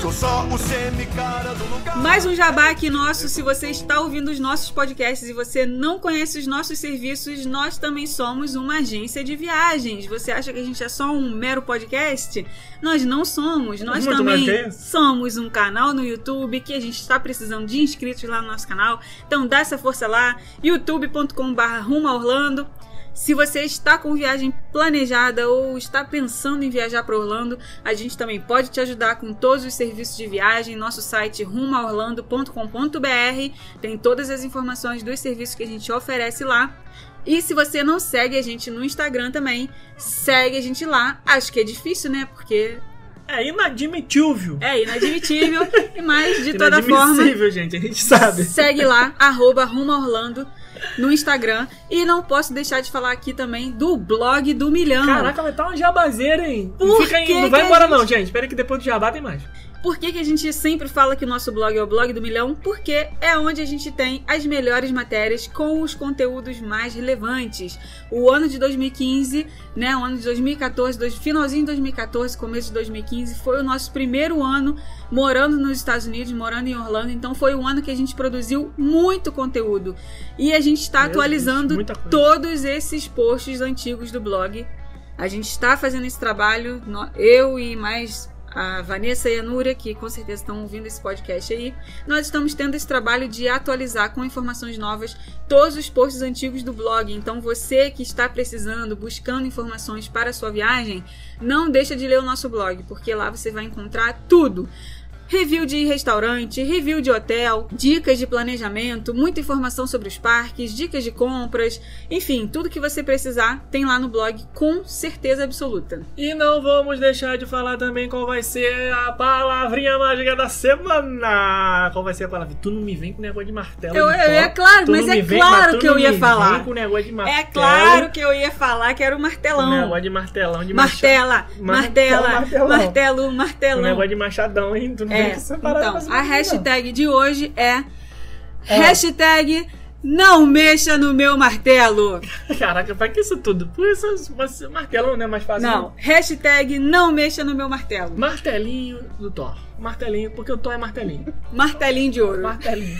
Sou só o semi-cara do lugar. Mais um jabá aqui nosso. Se você está ouvindo os nossos podcasts e você não conhece os nossos serviços, nós também somos uma agência de viagens. Você acha que a gente é só um mero podcast? Nós não somos. Nós Muito também somos um canal no YouTube que a gente está precisando de inscritos lá no nosso canal. Então dá essa força lá, youtube.com/barra rumo a Orlando. Se você está com viagem planejada ou está pensando em viajar para Orlando, a gente também pode te ajudar com todos os serviços de viagem. Nosso site rumoaorlando.com.br tem todas as informações dos serviços que a gente oferece lá. E se você não segue a gente no Instagram também, segue a gente lá. Acho que é difícil, né? Porque É inadmitível. é inadmitível, [laughs] mas de toda forma, Inadmissível, gente, a gente sabe. segue lá, arroba Rumo a Orlando no Instagram. E não posso deixar de falar aqui também do blog do Milhão. Caraca, vai estar uma jabazeira, hein? Por Não Fica não vai embora gente- não, gente. Espera que depois do jabá tem mais. Por que, que a gente sempre fala que o nosso blog é o blog do milhão? Porque é onde a gente tem as melhores matérias com os conteúdos mais relevantes. O ano de 2015, né? O ano de 2014, dois- finalzinho de 2014, começo de 2015, foi o nosso primeiro ano morando nos Estados Unidos, morando em Orlando. Então foi um ano que a gente produziu muito conteúdo. E a gente está atualizando Deus, todos esses posts antigos do blog. A gente está fazendo esse trabalho, eu e mais a Vanessa e a Núria, que com certeza estão ouvindo esse podcast aí. Nós estamos tendo esse trabalho de atualizar com informações novas todos os posts antigos do blog. Então você que está precisando, buscando informações para a sua viagem, não deixa de ler o nosso blog, porque lá você vai encontrar tudo. Review de restaurante, review de hotel, dicas de planejamento, muita informação sobre os parques, dicas de compras, enfim, tudo que você precisar tem lá no blog com certeza absoluta. E não vamos deixar de falar também qual vai ser a palavrinha mágica da semana. Qual vai ser a palavra? Tu não me vem com negócio de martelo. Eu- de eu- é claro, Tu mas é vem- claro mas que eu ia falar. Vem com negócio de martelo. É claro que eu ia falar que era o martelão. negócio de martelão, de Martela, macha- martela, martelo, Com martelão. negócio de machadão, hein? Tu não É, então, a não. hashtag de hoje é hashtag não mexa no meu martelo. [laughs] Caraca, pra que isso tudo? Por isso, mas martelão não é mais fácil. Não, hashtag não mexa no meu martelo. Martelinho do Thor. Martelinho, porque o Thor é martelinho. Martelinho de ouro. Martelinho.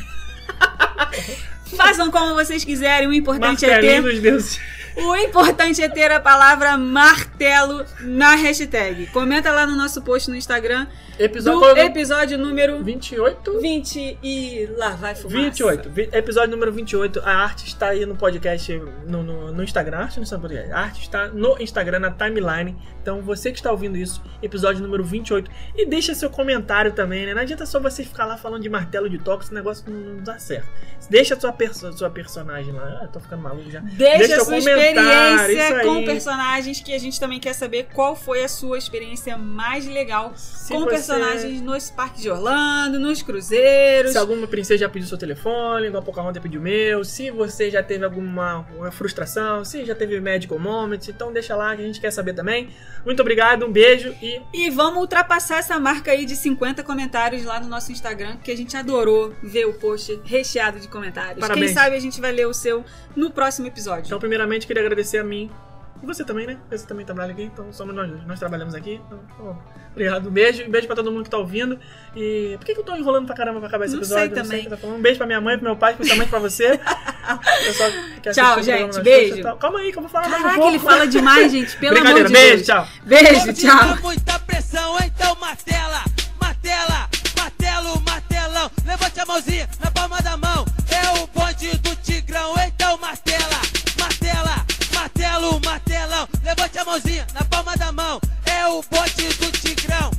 [laughs] Façam como vocês quiserem, o importante é Martelinho ter dos deuses. O importante é ter a palavra martelo na hashtag. Comenta lá no nosso post no Instagram Episódio, do é episódio número 28? 20 e lá vai fumaça. 28. Vi- Episódio número 28. A arte está aí no podcast, no, no, no Instagram. A arte no podcast. A arte está no Instagram, na timeline. Então, você que está ouvindo isso, episódio número 28. E deixa seu comentário também, né? Não adianta só você ficar lá falando de martelo de toque, esse negócio não, não dá certo. Deixa a sua, perso sua personagem lá. Ah, tô ficando maluco já. Deixa seu a sua comentário, experiência com personagens que a gente também quer saber qual foi a sua experiência mais legal Se com você- personagens nos parques de Orlando, nos cruzeiros. Se alguma princesa já pediu seu telefone, igual a Pocahontas pediu o meu, se você já teve alguma uma frustração, se já teve medical moment, então deixa lá que a gente quer saber também. Muito obrigado, um beijo e E vamos ultrapassar essa marca aí de 50 comentários lá no nosso Instagram, que a gente adorou ver o post recheado de comentários. Parabéns. Quem sabe a gente vai ler o seu no próximo episódio. então primeiramente queria queria agradecer a mim. E você também, né? Você também trabalha aqui, então somos nós. Nós trabalhamos aqui. Então, bom, obrigado. Beijo. Beijo pra todo mundo que tá ouvindo. E por que, que eu tô enrolando pra caramba pra acabar esse episódio? Sei também. Sei tá um beijo pra minha mãe, pro meu pai, especialmente pra você. tchau, gente. Beijo. Coisas, Calma aí, que eu vou falar Caraca, mais um pouco. ele fala demais, gente. Pelo amor de Deus. Beijo, tchau. Beijo, tchau. Muita pressão, então martela, martela, martelo, martelão. Levante a mãozinha na palma da mão. É o bonde do tigrão, então martela martelão. Levante a mãozinha na palma da mão. É o bote do Tigrão.